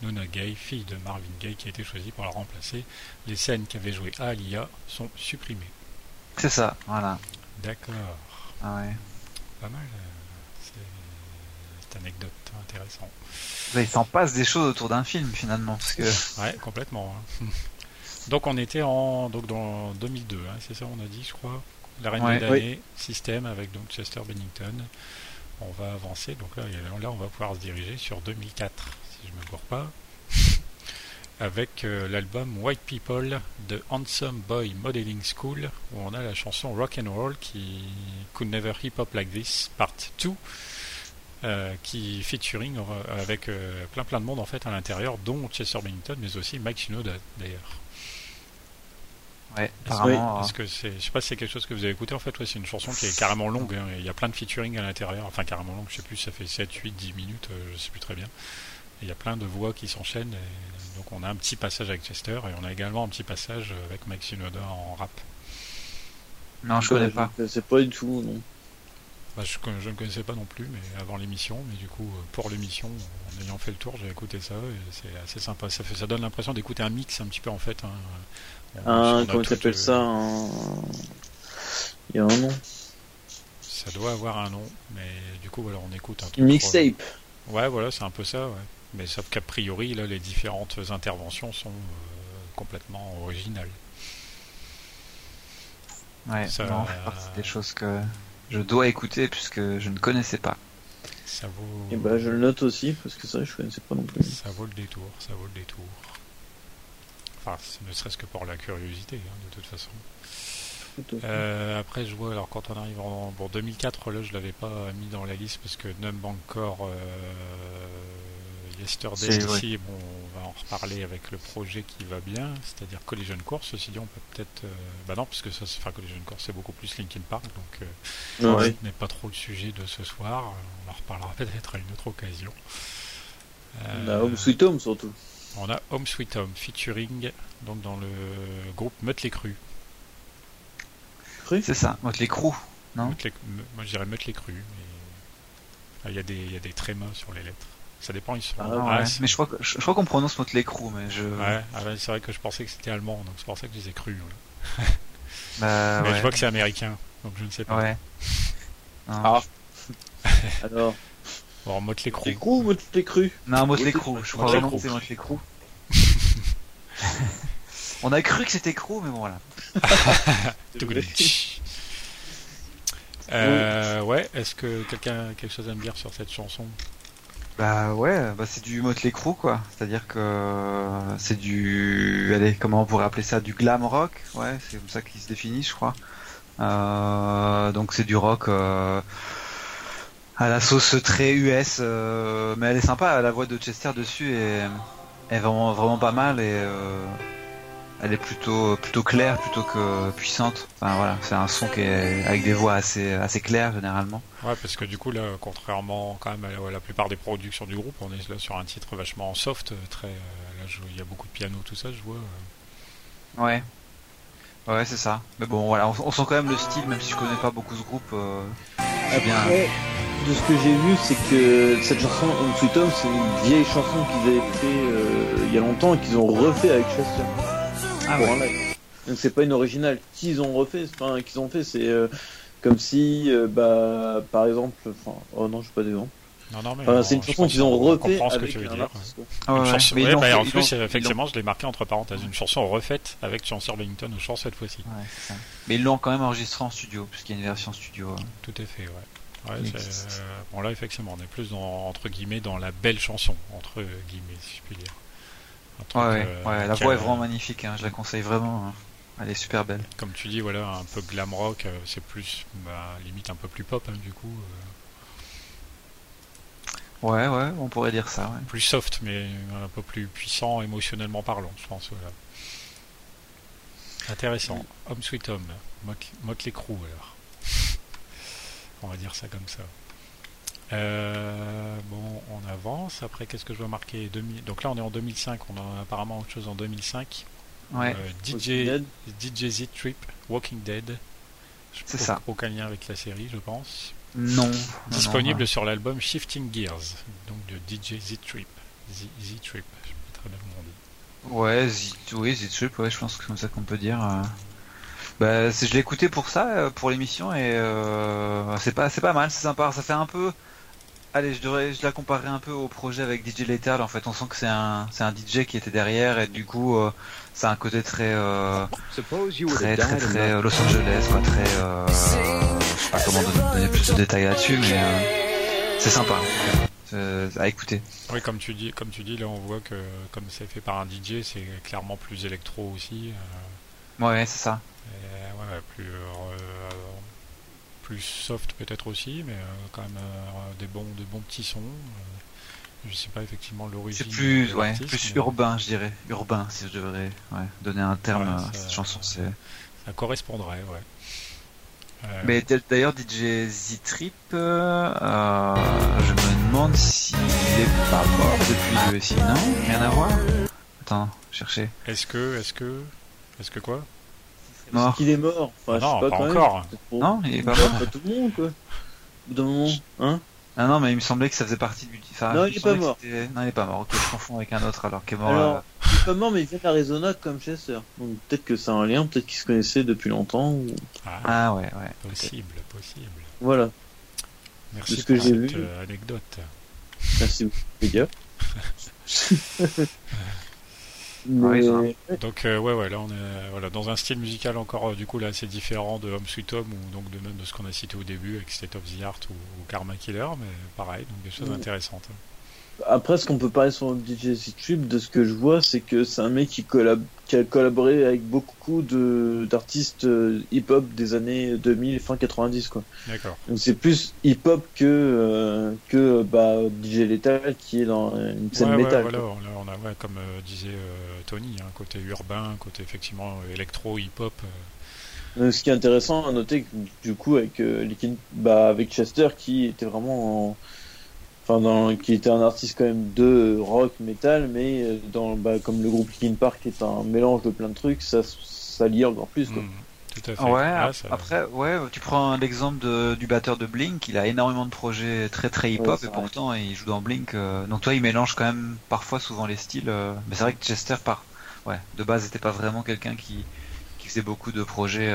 Nona Gay, fille de Marvin Gaye, qui a été choisie pour la remplacer. Les scènes qu'avait joué Alia sont supprimées. C'est ça, voilà. D'accord, Ah ouais. pas mal. euh, cette anecdote intéressante. Il s'en passe des choses autour d'un film finalement, parce que Ouais, complètement. hein. Donc on était en donc dans 2002, hein, c'est ça on a dit, je crois. La reine Ouais. des damnés, système avec donc Chester Bennington. On va avancer, donc là, là on va pouvoir se diriger sur 2004, si je me gourre pas, avec euh, l'album White People de Handsome Boy Modeling School, où on a la chanson Rock and Roll qui Could Never Hip Hop Like This Part 2. euh, qui featuring euh, avec euh, plein plein de monde en fait à l'intérieur, dont Chester Bennington, mais aussi Mike Shinoda d'ailleurs. Ouais, apparemment. Est-ce que c'est, je sais pas si c'est quelque chose que vous avez écouté en fait, ouais, c'est une chanson qui est carrément longue, hein, il y a plein de featuring à l'intérieur, enfin carrément longue, je sais plus, ça fait 7, 8, 10 minutes, euh, je sais plus très bien. Et il y a plein de voix qui s'enchaînent, et donc on a un petit passage avec Chester, et on a également un petit passage avec Mike Shinoda en rap. Non, je connais pas. C'est pas du tout, non. Bah, je, je ne connaissais pas non plus, mais avant l'émission, mais du coup, euh, pour l'émission, en ayant fait le tour, j'ai écouté ça, et c'est assez sympa. Ça, fait, ça donne l'impression d'écouter un mix un petit peu en fait. hein. Un, on a comment tu appelles euh, ça un... Il y a un nom. Ça doit avoir un nom, mais du coup, voilà, on écoute un truc. Une mixtape. Ouais, voilà, c'est un peu ça, ouais. Mais sauf qu'a priori, là, les différentes interventions sont euh, complètement originales. Ouais, Ça- non, c'est partie des choses que je dois écouter puisque je ne connaissais pas. Ça vaut, Et bah je le note aussi, parce que ça je connaissais pas non plus. ça vaut le détour, ça vaut le détour. Enfin, ce ne serait-ce que pour la curiosité, hein, de toute façon. Euh, après, je vois, alors quand on arrive en bon, 2004, là, je l'avais pas mis dans la liste parce que Numb encore euh, Yesterday ici, bon, on va en reparler avec le projet qui va bien, c'est-à-dire Collision Course. Ceci dit, on peut peut-être, euh, bah non, parce que ça, c'est enfin, Collision Course, c'est beaucoup plus Linkin Park, donc euh, Ouais. ce n'est pas trop le sujet de ce soir. On en reparlera peut-être à une autre occasion. Euh, Home Sweet Home surtout. On a Home Sweet Home featuring donc dans le groupe Mötley Crüe. C'est ça, Motley Crue. Non? Moi je dirais Mötley Crüe, mais Ah, il y a des il y a des trémas sur les lettres. Ça dépend, ils sont. Ah, Ah ouais. Mais je crois, je, je crois qu'on prononce Motley Crue, mais je. Ouais, ah c'est vrai que je pensais que c'était allemand, donc c'est pour ça que je les ai crus. ouais. Bah, mais ouais. je vois que c'est américain, donc je ne sais pas. Ouais. Non, Ah. Alors, Bon, Motley t'es Crue. gros ou t'es cru non Motley Motley Crue. Je crois Motley vraiment que Crue. c'est Motley Crue. On a cru que c'était Crue, mais bon, voilà. Euh, ouais, est-ce que quelqu'un a quelque chose à me dire sur cette chanson? Bah ouais, bah c'est du Motley Crue quoi. C'est-à-dire que c'est du, allez, comment on pourrait appeler ça, du glam rock. Ouais, c'est comme ça qu'il se définit, je crois. Euh, donc c'est du rock euh, à la sauce très US, euh, mais elle est sympa. La voix de Chester dessus est, est vraiment vraiment pas mal et euh, elle est plutôt plutôt claire plutôt que puissante. Enfin voilà, c'est un son qui est avec des voix assez assez claires généralement. Ouais, parce que du coup là, contrairement quand même à la plupart des productions du groupe, on est là sur un titre vachement soft, très là il y a beaucoup de piano tout ça, je vois. Ouais. Ouais, c'est ça. Mais bon, voilà, on, sent quand même le style, même si je connais pas beaucoup ce groupe. Euh, bien. de ce que j'ai vu, c'est que cette chanson Home Sweet Home, c'est une vieille chanson qu'ils avaient fait euh, il y a longtemps et qu'ils ont refait avec Chester. Ah pour un live. Donc c'est pas une originale. Qu'ils ont refait, enfin qu'ils ont fait, c'est euh, comme si, euh, bah, par exemple, enfin, oh non, je sais pas des non, non, mais c'est une chanson qu'ils ont refait ce que tu veux dire. Ah ouais, chanson... ouais, bah, en plus, effectivement, je l'ai marqué entre parenthèses, une chanson refaite avec Chancellor Bennington au chant cette fois-ci. Ouais, mais ils l'ont quand même enregistré en studio, puisqu'il y a une version studio. Hein. Tout à fait, ouais. Ouais, euh... bon là effectivement on est plus dans, entre guillemets dans la belle chanson entre guillemets si je puis dire. ouais, euh, ouais, la voix est vraiment magnifique, hein, je la conseille vraiment. Hein. Elle est super belle. Comme tu dis, voilà, un peu glam rock, euh, c'est plus, bah, limite un peu plus pop hein, du coup. Euh. Ouais, ouais, on pourrait dire ça. Ouais. Plus soft, mais un peu plus puissant émotionnellement parlant, je pense. Voilà. Intéressant. Home Sweet Home. Mock, les crew, alors. on va dire ça comme ça. Euh, bon, on avance. Après, qu'est-ce que je veux marquer? Donc là, on est en 2005. On a apparemment autre chose en 2005. Ouais. Euh, DJ, DJ Z Trip, Walking Dead. C'est ça. Aucun lien avec la série, je pense. Non. Disponible sur l'album Shifting Gears, donc de DJ Z-Trip. Z-Trip, je peux très bien demander. Ouais, Z, oui, Z-Trip, ouais, je pense que c'est comme ça qu'on peut dire. Euh. Bah, je l'ai écouté pour ça, euh, pour l'émission, et euh, c'est pas, c'est pas mal, c'est sympa. Ça fait un peu. Allez, je devrais, je la comparerai un peu au projet avec DJ Lethal. En fait, on sent que c'est un, c'est un DJ qui était derrière, et du coup, c'est un côté très, très, très, très, Los Angeles, quoi, très pas comment donner plus de détails là-dessus, mais euh, c'est sympa euh, à écouter. Oui, comme tu dis, comme tu dis, là on voit que comme c'est fait par un DJ, c'est clairement plus électro aussi. Euh, ouais, c'est ça. ouais, plus plus soft peut-être aussi, mais quand même des bons des bons petits sons. je sais pas effectivement l'origine. C'est plus ouais, plus urbain, je dirais, urbain si je devrais donner un terme à cette chanson. C'est ça correspondrait, ouais. Euh, Mais d'ailleurs, DJ Z-Trip, euh, je me demande s'il est pas mort depuis le SI, non Rien à voir Attends, chercher. Est-ce que, est-ce que, est-ce que quoi? Mort. qu'il est mort enfin, Non, pas, encore. Non, il est pas mort. Pas tout le monde, quoi. Au bout d'un moment, hein ah non, mais il me semblait que ça faisait partie du. non, il est pas mort. Non, il est pas mort. Ok, je confonds avec un autre alors qui est mort. Alors, euh. il est pas mort, mais il vient d'Arizona comme Chester. Donc peut-être que c'est un lien, peut-être qu'ils se connaissaient depuis longtemps. Ou... Ah, ah, ouais, ouais. Possible, possible. Voilà. Merci ce que j'ai vu. Euh, anecdote. Merci beaucoup, les gars. Donc euh, ouais ouais là on est voilà dans un style musical encore euh, du coup là assez différent de Home Sweet Home ou donc de même de ce qu'on a cité au début avec State of the Art ou, Karma Killer mais pareil donc des choses intéressantes. Après, ce qu'on peut parler sur DJ Trip, de ce que je vois, c'est que c'est un mec qui, qui, a collaboré avec beaucoup d'artistes euh, hip-hop des années 2000, fin 90, quoi. D'accord. Donc c'est plus hip-hop que, euh, que bah, DJ Lethal qui est dans une scène ouais, métal. voilà, on a, ouais, comme euh, disait Tony, hein, côté urbain, côté effectivement électro, hip-hop. Ce qui est intéressant à noter, du coup, avec, bah, avec Chester qui était vraiment en enfin qui était un artiste quand même de rock metal mais euh, dans bah, comme le groupe Linkin Park est un mélange de plein de trucs ça ça lie encore plus quoi. Hmm, tout à fait. Ouais, ah, après ouais, tu prends l'exemple du batteur de Blink, il a énormément de projets très très hip-hop et pourtant il joue dans Blink euh, donc toi il mélange quand même parfois souvent les styles euh, mais c'est vrai que Chester par ouais, de base n'était pas vraiment quelqu'un qui qui faisait beaucoup de projets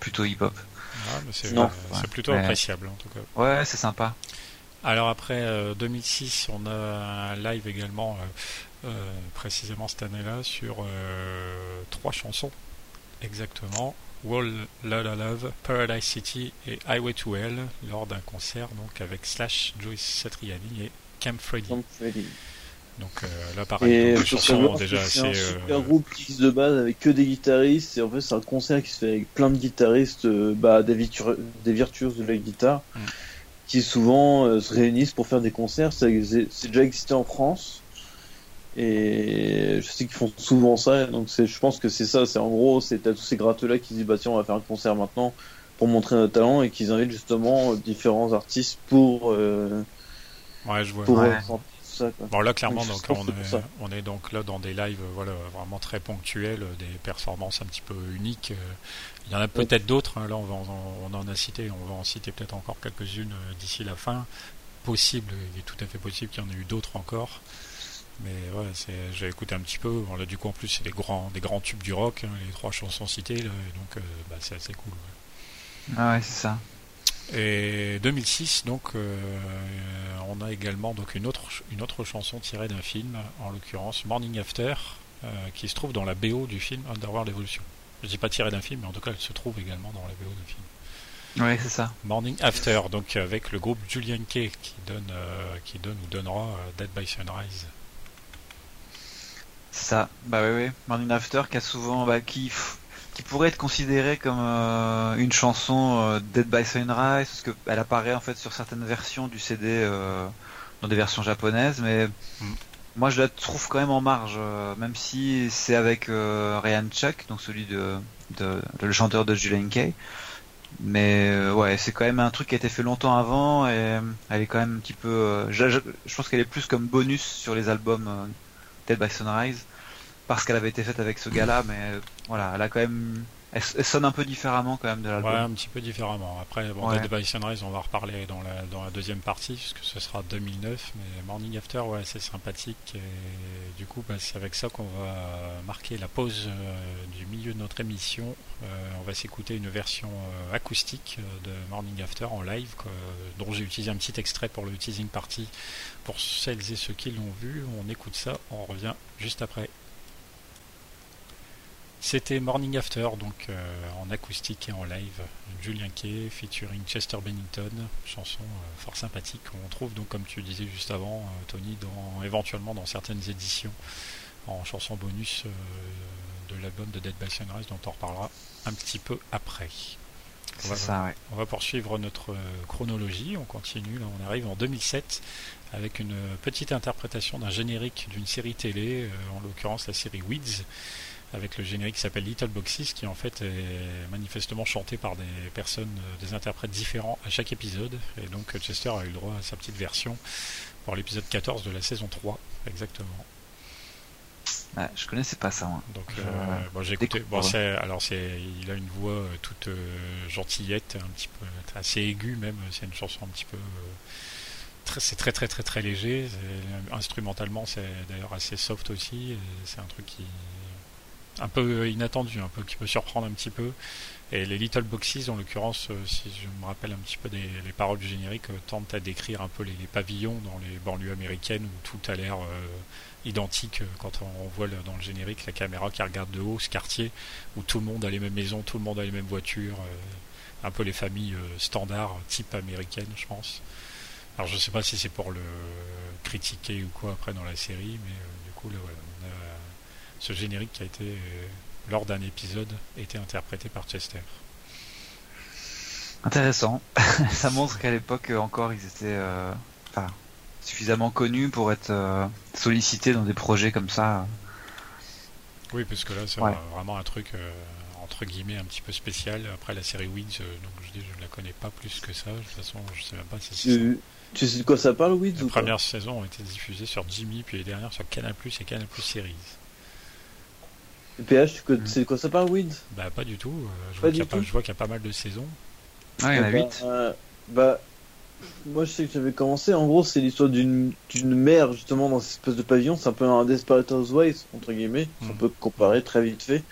plutôt hip-hop. Ah, c'est plutôt appréciable en tout cas. Ouais, c'est sympa. Alors après 2006, euh, on a un live également, euh, euh, précisément cette année-là, sur trois chansons exactement. Wall La La Love, Paradise City et Highway to Hell lors d'un concert donc avec Slash, Joyce Satriani et Camp Freddy. Donc là pareil, donc, chansons déjà assez. C'est un super groupe qui de base avec que des guitaristes et en fait c'est un concert qui se fait avec plein de guitaristes, bah, des, virtuoses de la guitare. Mm qui souvent euh, se réunissent pour faire des concerts. C'est déjà existé en France. Et je sais qu'ils font souvent ça, donc je pense que c'est ça. C'est en gros, c'est tous ces gratteux là qui disent bah tiens on va faire un concert maintenant pour montrer notre talent et qu'ils invitent justement différents artistes pour. Euh, ouais, je vois. Pour ça, Bon là clairement donc, on, est, on, est, donc là dans des lives voilà vraiment très ponctuels, des performances un petit peu uniques. Il y en a peut-être d'autres. Hein. là on, va, on, en a cité, on va en citer peut-être encore quelques-unes euh, d'ici la fin. Possible, il est tout à fait possible qu'il y en ait eu d'autres encore. Mais ouais, j'ai écouté un petit peu. Bon, là, du coup, en plus, c'est des grands, des grands tubes du rock, hein, les trois chansons citées, là, donc euh, bah, c'est assez cool. Ah ouais, c'est ça. Et 2006, donc, euh, on a également donc une autre, une autre chanson tirée d'un film, en l'occurrence Morning After, euh, qui se trouve dans la BO du film Underworld Evolution. Je dis pas tirée d'un film, mais en tout cas, elle se trouve également dans la BO du film. Ouais, c'est ça. Morning After, donc avec le groupe Julian Kay qui donne, qui donne ou donnera Dead by Sunrise. C'est ça. Bah oui, oui. Morning After qui a souvent, bah, qui, qui pourrait être considéré comme euh, une chanson euh, Dead by Sunrise parce qu'elle apparaît en fait sur certaines versions du CD euh, dans des versions japonaises, mais mm. Moi je la trouve quand même en marge, même si c'est avec Ryan Chuck, donc celui de, le chanteur de Julian Kay. Mais ouais, c'est quand même un truc qui a été fait longtemps avant et elle est quand même un petit peu. je, je pense qu'elle est plus comme bonus sur les albums Dead by Sunrise parce qu'elle avait été faite avec ce gars-là, mais voilà, elle a quand même elle, sonne un peu différemment quand même de l'album. Ouais, un petit peu différemment. Après, bon, Dead by Sunrise, on va reparler dans la, dans la deuxième partie, puisque ce sera 2009, mais Morning After, ouais, c'est sympathique. Et du coup, bah, c'est avec ça qu'on va marquer la pause euh, du milieu de notre émission. Euh, on va s'écouter une version euh, acoustique de Morning After en live, dont j'ai utilisé un petit extrait pour le teasing party. Pour celles et ceux qui l'ont vu, on écoute ça, on revient juste après. C'était Morning After, donc euh, en acoustique et en live. Julien Kay featuring Chester Bennington, chanson euh, fort sympathique. On trouve donc, comme tu disais juste avant, euh, Tony, dans, éventuellement dans certaines éditions en chanson bonus de l'album de Dead by Sunrise, dont on reparlera un petit peu après. On va, ça, ouais. on va poursuivre notre chronologie. On continue. Là, on arrive en 2007 avec une petite interprétation d'un générique d'une série télé, en l'occurrence la série Weeds avec le générique qui s'appelle Little Boxes, qui en fait est manifestement chanté par des personnes, euh, des interprètes différents à chaque épisode. Et donc Chester a eu le droit à sa petite version pour l'épisode 14 de la saison 3, exactement. Ouais, je connaissais pas ça. Moi. Donc, euh, bon, j'ai écouté. Bon, alors c'est, il a une voix euh, toute gentillette, un petit peu assez aiguë même. C'est une chanson un petit peu. c'est très très très très léger. Instrumentalement, c'est d'ailleurs assez soft aussi. C'est un truc qui, un peu inattendu, un peu qui peut surprendre un petit peu. Et les Little Boxes, en l'occurrence, euh, si je me rappelle un petit peu des les paroles du générique, euh, tentent à décrire un peu les, pavillons dans les banlieues américaines où tout a l'air euh, identique quand on, voit dans le générique la caméra qui regarde de haut ce quartier où tout le monde a les mêmes maisons, tout le monde a les mêmes voitures, un peu les familles standards type américaine, je pense. Alors je sais pas si c'est pour le critiquer ou quoi après dans la série, mais du coup là, voilà ce générique qui a été, euh, lors d'un épisode, été interprété par Chester. Intéressant. Ça montre qu'à l'époque euh, encore ils étaient euh, suffisamment connus pour être sollicités dans des projets comme ça. Oui, parce que là c'est vraiment un truc entre guillemets un petit peu spécial. Après la série Weeds, donc je dis je ne la connais pas plus que ça. De toute façon, je sais même pas si c'est. Tu sais de quoi ça parle, Weeds Les premières saisons ont été diffusées sur Jimmy, puis les dernières sur Canal Plus et Canal Plus Series. PH, tu sais de quoi ça parle, Weeds Bah, pas du tout. Euh, je, vois qu'il y a pas mal de saisons. Ah, il y en a 8. Bah, bah, moi, je sais que j'avais commencé. En gros, c'est l'histoire d'une mère, justement, dans cette espèce de pavillon. C'est un peu un Desperate Housewives, entre guillemets. On hmm. peut comparer très vite fait.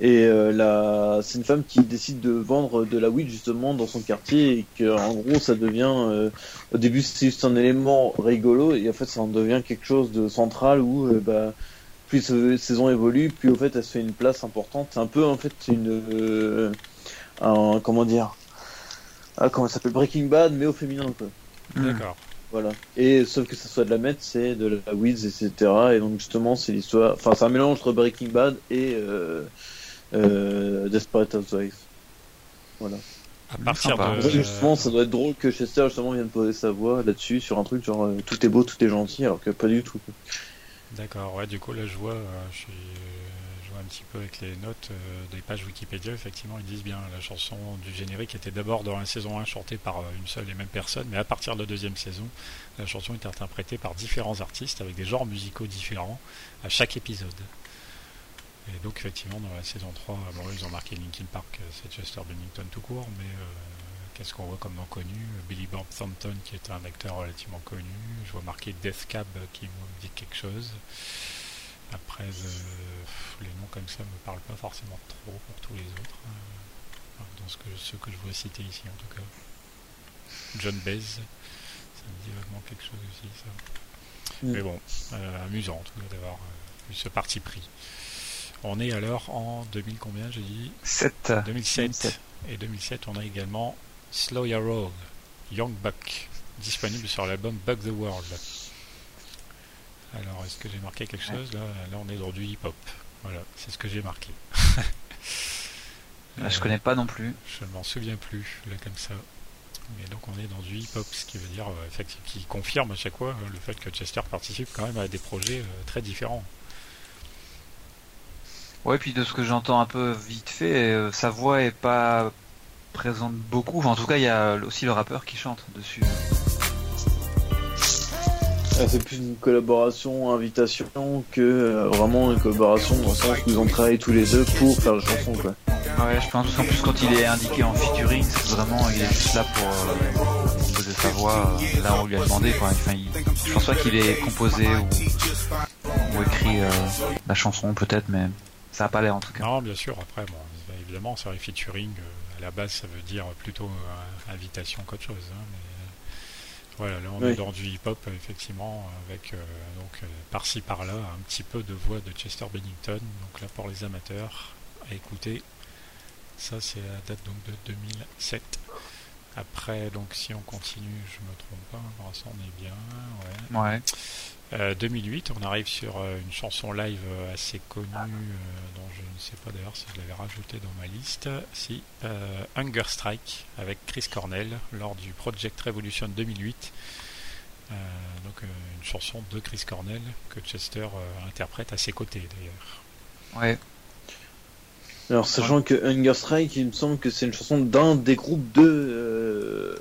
Et euh, la... c'est une femme qui décide de vendre de la weed justement dans son quartier et que en gros ça devient euh, au début c'est juste un élément rigolo et en fait ça en devient quelque chose de central où euh, bah plus la saison évolue, plus au fait elle se fait une place importante. C'est un peu en fait une euh, un, comment dire ah, comment ça s'appelle Breaking Bad mais au féminin quoi. Hmm. D'accord. Voilà. Et sauf que ça soit de la meth, c'est de la weeds, etc. Et donc justement c'est l'histoire, enfin c'est un mélange entre Breaking Bad et euh, euh, Desperate Housewives. Voilà. À partir de... Justement, ça doit être drôle que Chester justement vienne poser sa voix là-dessus sur un truc genre euh, tout est beau, tout est gentil, alors que pas du tout. D'accord, ouais, du coup, là, je vois, euh, je, suis, je vois un petit peu avec les notes euh, des pages Wikipédia, effectivement, ils disent bien la chanson du générique était d'abord dans la saison 1 chantée par euh, une seule et même personne, mais à partir de la deuxième saison, la chanson est interprétée par différents artistes avec des genres musicaux différents à chaque épisode. Et donc, effectivement, dans la saison 3, bon, ils ont marqué Linkin Park, c'est Chester Bennington tout court, mais qu'est-ce qu'on voit comme nom connu? Billy Bob Thornton, qui est un acteur relativement connu. Je vois marqué Death Cab, qui me dit quelque chose. Après, les noms comme ça me parlent pas forcément trop pour tous les autres. Hein. Dans ce que, ceux que je vois citer ici, en tout cas. John Baez, ça me dit vraiment quelque chose aussi, ça. Mm. Mais bon, euh, amusant, en tout cas, d'avoir euh, eu ce parti pris. On est alors en 2000 combien, j'ai dit? 7. 2007. Et 2007, on a également Slow Your Roll, Young Buck, disponible sur l'album Bug the World. Alors, est-ce que j'ai marqué quelque chose là? Là, on est dans du hip-hop. Voilà, c'est ce que j'ai marqué. je connais pas non plus. Je ne m'en souviens plus, là, comme ça. Mais donc, on est dans du hip-hop, ce qui veut dire, euh, qui confirme à chaque fois euh, le fait que Chester participe quand même à des projets euh, très différents. Ouais, puis de ce que j'entends un peu vite fait, sa voix est pas présente beaucoup. en tout cas, il y a aussi le rappeur qui chante dessus. Ah, c'est plus une collaboration, invitation que euh, vraiment une collaboration dans le sens où ils ont travaillé tous les deux pour faire la chanson quoi. Ouais, je pense qu'en plus quand il est indiqué en featuring, c'est vraiment il est juste là pour euh, composer sa voix. Euh, là on lui a demandé quoi. Enfin, je pense pas qu'il ait composé ou, écrit la chanson peut-être, mais ça a pas l'air en tout cas. Non, bien sûr. Après, bon, évidemment, c'est un featuring à la base, ça veut dire plutôt euh, invitation qu'autre chose. Hein, mais, euh, voilà, là on est dans du hip-hop effectivement, avec euh, donc par-ci par-là un petit peu de voix de Chester Bennington. Donc là pour les amateurs, à écouter. Ça c'est la date donc de 2007. Après, donc si on continue, je me trompe pas, hein, on est bien. Ouais. 2008, on arrive sur une chanson live assez connue je ne sais pas d'ailleurs si je l'avais rajouté dans ma liste, si euh, Hunger Strike avec Chris Cornell lors du Project Revolution 2008. Euh, donc euh, une chanson de Chris Cornell que Chester interprète à ses côtés d'ailleurs. Ouais. Alors sachant que Hunger Strike, il me semble que c'est une chanson d'un des groupes de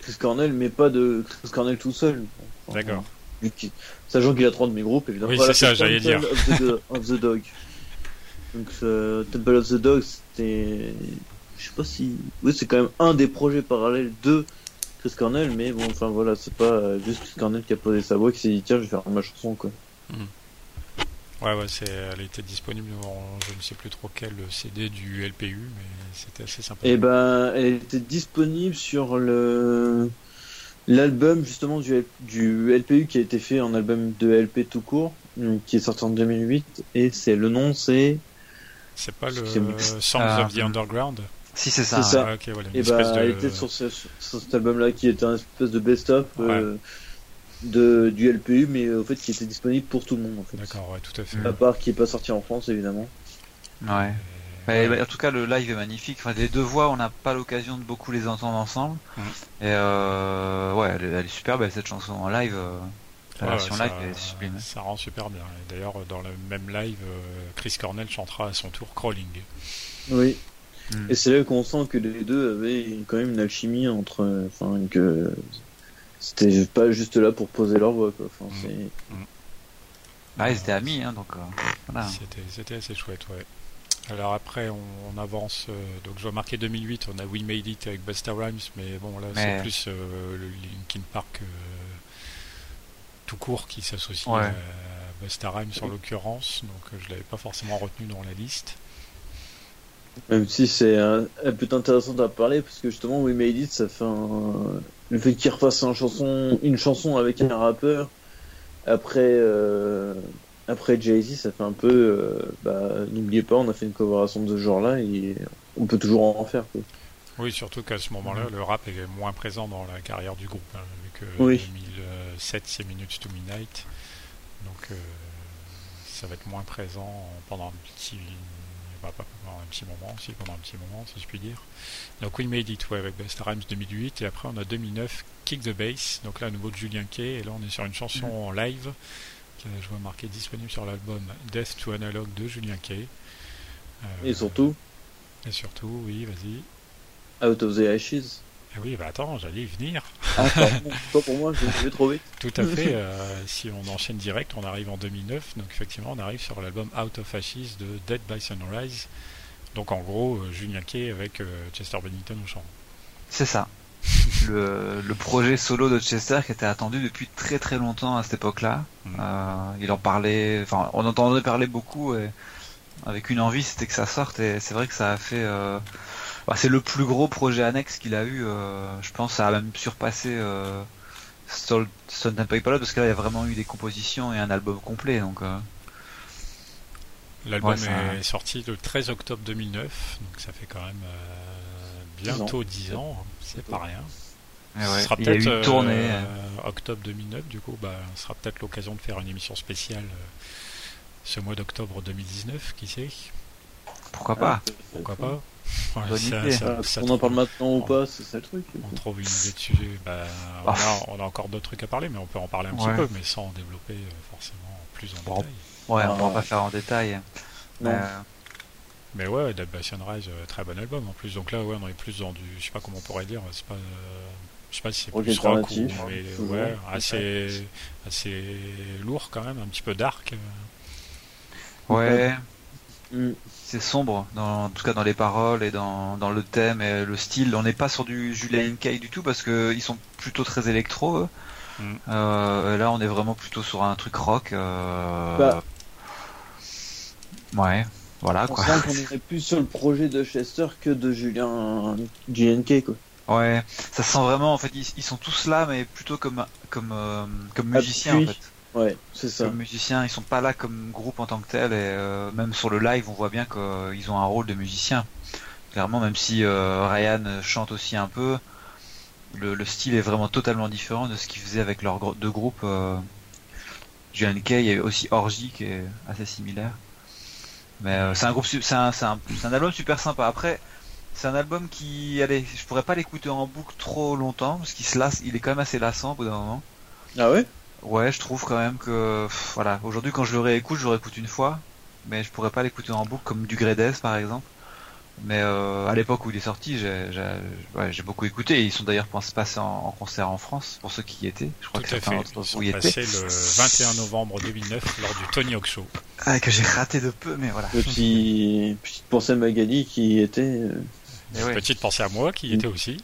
Chris Cornell, mais pas de Chris Cornell tout seul. D'accord. Sachant qu'il a trois de mes groupes, évidemment. Oui, c'est ça, j'allais dire. of the Dog. Donc euh, Temple of the Dogs, c'était, je sais pas si, oui, c'est quand même un des projets parallèles de Chris Cornell, mais bon, enfin voilà, c'est pas euh, juste Chris Cornell qui a posé sa voix qui s'est dit tiens, je vais faire ma chanson quoi. Mhm. Ouais, ouais, elle était disponible en, je ne sais plus trop quel CD du LPU, mais c'était assez sympa. Et eh ben, elle était disponible sur le l'album justement du, du LPU qui a été fait en album de LP tout court, qui est sorti en 2008, et c'est le nom c'est c'est pas le Songs of the ah. Underground Si, c'est ça. ça. Ah, voilà, et bah, elle était sur, ce, sur cet album-là qui était un espèce de best-of euh, de, du LPU, mais au fait qui était disponible pour tout le monde. En fait. D'accord, ouais, tout à fait. À part qui est pas sorti en France, évidemment. Ouais. En tout cas, le live est magnifique. Enfin, les deux voix, on n'a pas l'occasion de beaucoup les entendre ensemble. Mmh. Et euh, ouais, elle, est super belle cette chanson en live. Euh, la version live est sublime. Ça rend super bien. D'ailleurs, dans le même live, euh, Chris Cornell chantera à son tour Crawling. Oui. Hmm. Et c'est là qu'on sent que les deux avaient quand même une alchimie entre. Enfin, que c'était pas juste là pour poser leur voix. Quoi. Enfin, hmm. Hmm. Ah, ils étaient amis, hein, donc. Euh, c'était assez chouette, ouais. Alors après, on, avance. Euh, donc je vois marquer 2008, on a We Made It avec Busta Rhymes, mais bon là c'est plus le Linkin Park tout court qui s'associe à Busta Rhymes en l'occurrence, donc euh, je l'avais pas forcément retenu dans la liste. Même si c'est un, peu intéressant à parler, parce que justement, We Made It, ça fait un... le fait qu'il refasse une chanson, une chanson avec un rappeur, après, euh, après Jay-Z, ça fait un peu, euh, bah, n'oubliez pas, on a fait une collaboration de ce genre-là, et on peut toujours en faire. Oui, surtout qu'à ce moment-là, le rap est moins présent dans la carrière du groupe, hein, vu que oui. 2007, c'est Minutes to Midnight. Donc, euh, ça va être moins présent pendant un petit, bah, pas pendant un petit moment aussi, pendant un petit moment, si je puis dire. Donc, We Made It, ouais, avec Best Rhymes 2008, et après, on a 2009, Kick the Bass. Donc là, à nouveau de Julien Kay, et là, on est sur une chanson mm. en live je vois marqué disponible sur l'album Death to Analog de Julien Kay. et surtout Et surtout, oui, vas-y. Out of the Ashes. Eh oui, bah attends, j'allais y venir. Ah, pas pour moi, je vais trop vite. Tout à fait. si on enchaîne direct, on arrive en 2009. Donc effectivement, on arrive sur l'album Out of Ashes de Dead by Sunrise. Donc en gros, Julien Kay avec Chester Bennington au chant. C'est ça. le, le, projet solo de Chester qui était attendu depuis très très longtemps à cette époque-là. Mm. Euh, il en parlait, enfin, on entendait parler beaucoup et avec une envie, c'était que ça sorte et c'est vrai que ça a fait. Bah, c'est le plus gros projet annexe qu'il a eu. Euh, je pense ça a même surpassé euh, Stone Temple Pilots parce qu'il y a vraiment eu des compositions et un album complet. Donc. Euh. L'album est sorti le 13 octobre 2009, donc ça fait quand même bientôt 10 ans, hein, c'est pas rien. ce sera peut-être euh, tournée. octobre 2009, du coup, bah, ce sera peut-être l'occasion de faire une émission spéciale euh, ce mois d'octobre 2019, qui sait? Pourquoi pas? Pourquoi pas? On en parle maintenant ou pas, c'est ça le truc. On trouve une idée de sujet. Bah, ah. on, a, encore d'autres trucs à parler, mais on peut en parler un petit peu, mais sans développer euh, forcément plus en détail. Ouais, on va pas faire en détail. Mais ouais, Dead by Sunrise, euh, très bon album en plus. Donc là, ouais, on est plus dans du, je sais pas comment on pourrait dire, c'est pas, euh, je sais pas si c'est plus rock ou, mais ouais, assez, assez lourd quand même, un petit peu dark. Euh. Ouais. Mm. Sombre, dans, en tout cas dans les paroles et dans, dans le thème et le style. On n'est pas sur du Julian Kay du tout parce que ils sont plutôt très électro. Mm. là, on est vraiment plutôt sur un truc rock. Bah. Ouais. Voilà quoi. On est plus sur le projet de Chester que de Julien GNK quoi. Ouais, ça sent vraiment en fait ils, sont tous là mais plutôt comme comme euh, comme musiciens en fait. Ouais, c'est ça. Comme musiciens, ils sont pas là comme groupe en tant que tel et euh, même sur le live on voit bien qu'ils ont un rôle de musicien. Clairement même si euh, Ryan chante aussi un peu, le, style est vraiment totalement différent de ce qu'ils faisaient avec leurs deux groupes. GNK, il y a aussi Orgy qui est assez similaire. Mais euh, c'est un groupe, c'est un, un, un, album super sympa. Après, c'est un album qui, allez, je pourrais pas l'écouter en boucle trop longtemps parce qu'il se lasse, il est quand même assez lassant au bout d'un moment. Ah ouais? Ouais, je trouve quand même que, voilà, aujourd'hui quand je le réécoute, je le réécoute une fois, mais je pourrais pas l'écouter en boucle comme du Gredes par exemple. Mais euh, à l'époque où il est sorti, j'ai ouais, beaucoup écouté. Ils sont d'ailleurs passés en, en, concert en France, pour ceux qui y étaient. Je crois Tout que à fait. Ils sont passés le 21 novembre 2009 lors du Tony Hawk Show. Ah, que j'ai raté de peu, mais voilà. Petit... Petite pensée à Magali qui était... Euh, ouais. Petite pensée à moi qui y était aussi.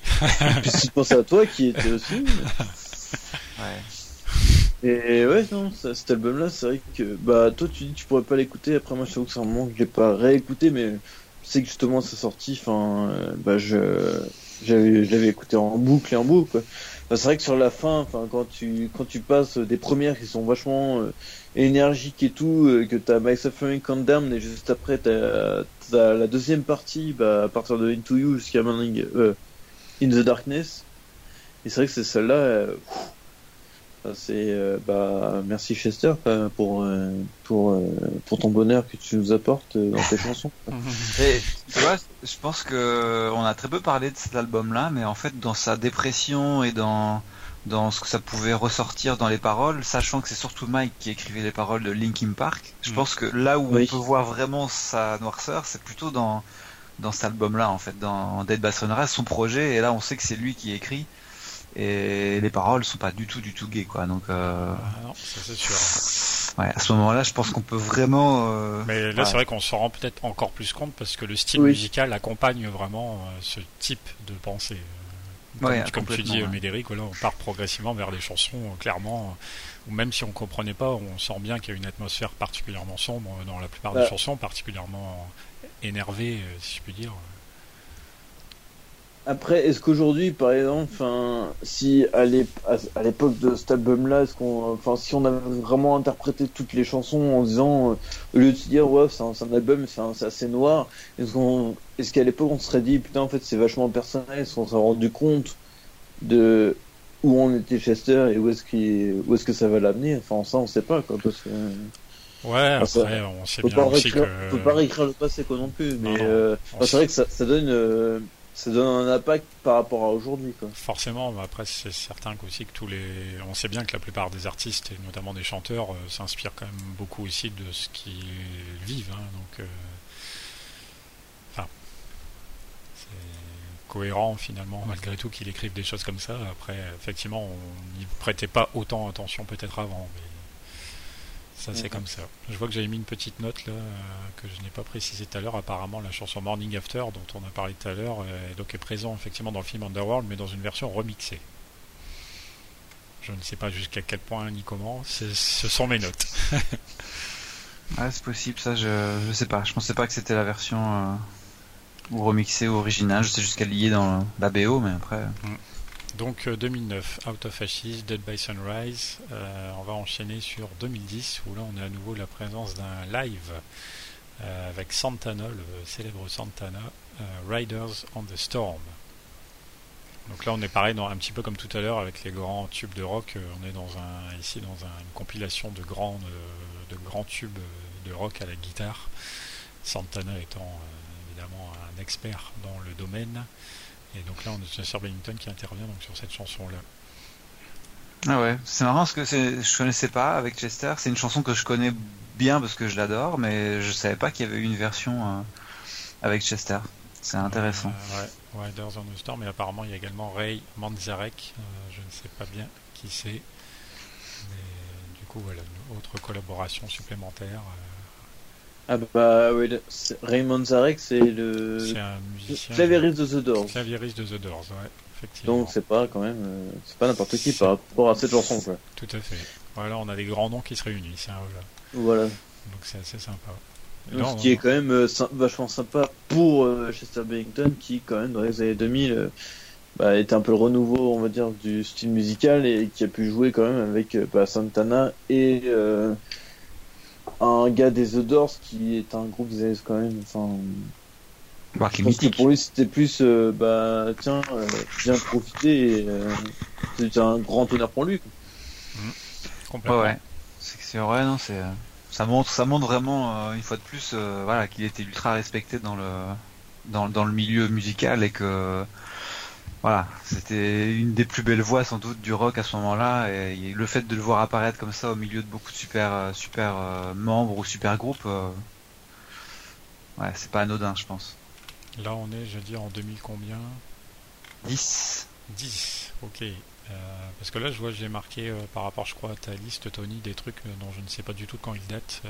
Petite pensée à toi qui était aussi. ouais. Et ouais, non, cet album-là, c'est vrai que, bah, toi, tu dis que tu pourrais pas l'écouter. Après, moi, je trouve que c'est un moment que je l'ai pas réécouté, mais sais que justement sa sortie, enfin, euh, bah je j'avais l'avais écouté en boucle et en boucle. C'est vrai que sur la fin, enfin quand tu quand tu passes des premières qui sont vachement euh, énergiques et tout, euh, que t'as My Suffering Condemned et juste après t'as as la deuxième partie, bah à partir de Into You jusqu'à euh, In the Darkness. Et c'est vrai que c'est celle-là. C'est euh, bah merci Chester pour euh, pour euh, pour ton bonheur que tu nous apportes dans tes chansons. Et, tu vois, je pense que on a très peu parlé de cet album-là, mais en fait dans sa dépression et dans dans ce que ça pouvait ressortir dans les paroles, sachant que c'est surtout Mike qui écrivait les paroles de Linkin Park. Je mm. pense que là où on peut voir vraiment sa noirceur, c'est plutôt dans dans cet album-là en fait, dans Dead Bass Runner, son projet. Et là, on sait que c'est lui qui écrit et les paroles sont pas du tout du tout gay quoi. Donc euh... ah non ça c'est sûr. ouais à ce moment là je pense qu'on peut vraiment euh... mais là c'est vrai qu'on s'en rend peut-être encore plus compte parce que le style musical accompagne vraiment euh, ce type de pensée. Euh, comme, ouais, comme tu dis Médéric là on part progressivement vers des chansons clairement. Ou même si on comprenait pas on sent bien qu'il y a une atmosphère particulièrement sombre dans la plupart des chansons particulièrement énervée si je puis dire après, est-ce qu'aujourd'hui, par exemple, enfin, si à l'époque de cet album-là, est-ce qu'on, enfin, si on avait vraiment interprété toutes les chansons en disant, euh, au lieu de se dire, ouais, c'est un, un, album, c'est assez noir, est-ce qu'on, est-ce qu'à l'époque on se serait dit, putain, en fait, c'est vachement personnel, est-ce qu'on s'est rendu compte de où on était Chester et où est-ce qu'il, où est-ce que ça va l'amener? Enfin, ça, on sait pas, quoi, parce que. Ouais, après, on sait bien aussi que... Peut pas réécrire le passé, quoi, non plus, mais euh, c'est vrai que ça, ça donne. Euh, ça donne un impact par rapport à aujourd'hui. Forcément, après c'est certain aussi que tous les, on sait bien que la plupart des artistes et notamment des chanteurs s'inspirent quand même beaucoup aussi de ce qu'ils vivent. Hein, donc, enfin, c'est cohérent finalement malgré tout qu'il écrive des choses comme ça. Après, effectivement, on n'y prêtait pas autant attention peut-être avant. Mais ça, c'est comme ça. Je vois que j'avais mis une petite note là euh, que je n'ai pas précisé tout à l'heure. Apparemment, la chanson Morning After, dont on a parlé tout à l'heure, euh, donc est présent effectivement dans le film Underworld, mais dans une version remixée. Je ne sais pas jusqu'à quel point ni comment. Ce sont mes notes. ah, c'est possible. Ça, je ne sais pas. Je pensais pas que c'était la version euh, ou remixée ou originale. Je sais juste qu'elle y dans la BO, mais après. Mm. Donc 2009, euh, Out of Ashes, Dead by Sunrise. Euh, on va enchaîner sur 2010 où là on a à nouveau la présence d'un live euh, avec Santana, le célèbre Santana, Riders on the Storm. Donc là on est pareil dans, un petit peu comme tout à l'heure avec les grands tubes de rock. on est dans un ici dans une compilation de grands de, grands tubes de rock à la guitare. Santana étant évidemment un expert dans le domaine. Et donc là, on a Chester Bennington qui intervient donc sur cette chanson-là. Ah ouais, c'est marrant parce que je connaissais pas avec Chester. C'est une chanson que je connais bien parce que je l'adore, mais je savais pas qu'il y avait eu une version euh, avec Chester. C'est intéressant. Euh, ouais, Riders on the Storm, mais apparemment il y a également Ray Manzarek. Euh, je ne sais pas bien qui c'est. Du coup, voilà, une autre collaboration supplémentaire. Ah bah oui, Raymond Zarek, c'est le clavieriste de The Doors. Clavieriste de The Doors, ouais, effectivement. Donc c'est pas quand même, euh, c'est pas n'importe qui par rapport à cette chanson, quoi. Tout à fait. Voilà, on a des grands noms qui se réunissent. Hein, voilà. Donc c'est assez sympa. ce qui est quand même euh, vachement sympa pour euh, Chester Bennington, qui quand même dans les années 2000 bah, était un peu le renouveau, on va dire, du style musical et qui a pu jouer quand même avec bah, Santana et un gars des The Doors qui est un groupe des années quand même. Enfin, bah, je pense que pour lui c'était plus euh, bah tiens euh, viens profiter euh, c'est un grand honneur pour lui. Mmh. Ouais, ouais. C'est vrai non c'est ça montre ça montre vraiment une fois de plus voilà qu'il était ultra respecté dans le dans, dans le milieu musical et que voilà, c'était une des plus belles voix sans doute du rock à ce moment-là et le fait de le voir apparaître comme ça au milieu de beaucoup de super euh, super euh, membres ou super groupes euh, ouais, c'est pas anodin, je pense. Là, on est, je veux dire en 2000 combien? 10. 10. OK. parce que là, je vois, j'ai marqué par rapport, je crois, à ta liste, Tony, des trucs dont je ne sais pas du tout quand ils datent.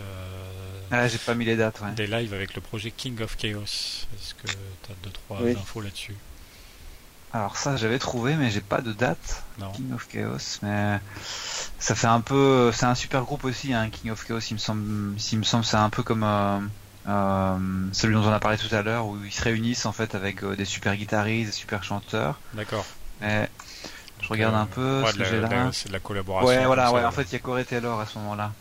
ah, j'ai pas mis les dates, ouais. Des lives avec le projet King of Chaos. Est-ce que tu as deux, trois infos là-dessus? Alors ça j'avais trouvé mais j'ai pas de date. King of Chaos, mais ça fait un peu, c'est un super groupe aussi, hein, King of Chaos. Il me semble, il me semble, c'est un peu comme euh, euh, celui dont on a parlé tout à l'heure où ils se réunissent en fait avec euh, des super guitaristes, des super chanteurs. D'accord. Je regarde un peu ce que j'ai là. C'est de la collaboration. Ouais, voilà, ouais. En fait, il y a Corey Taylor à ce moment-là.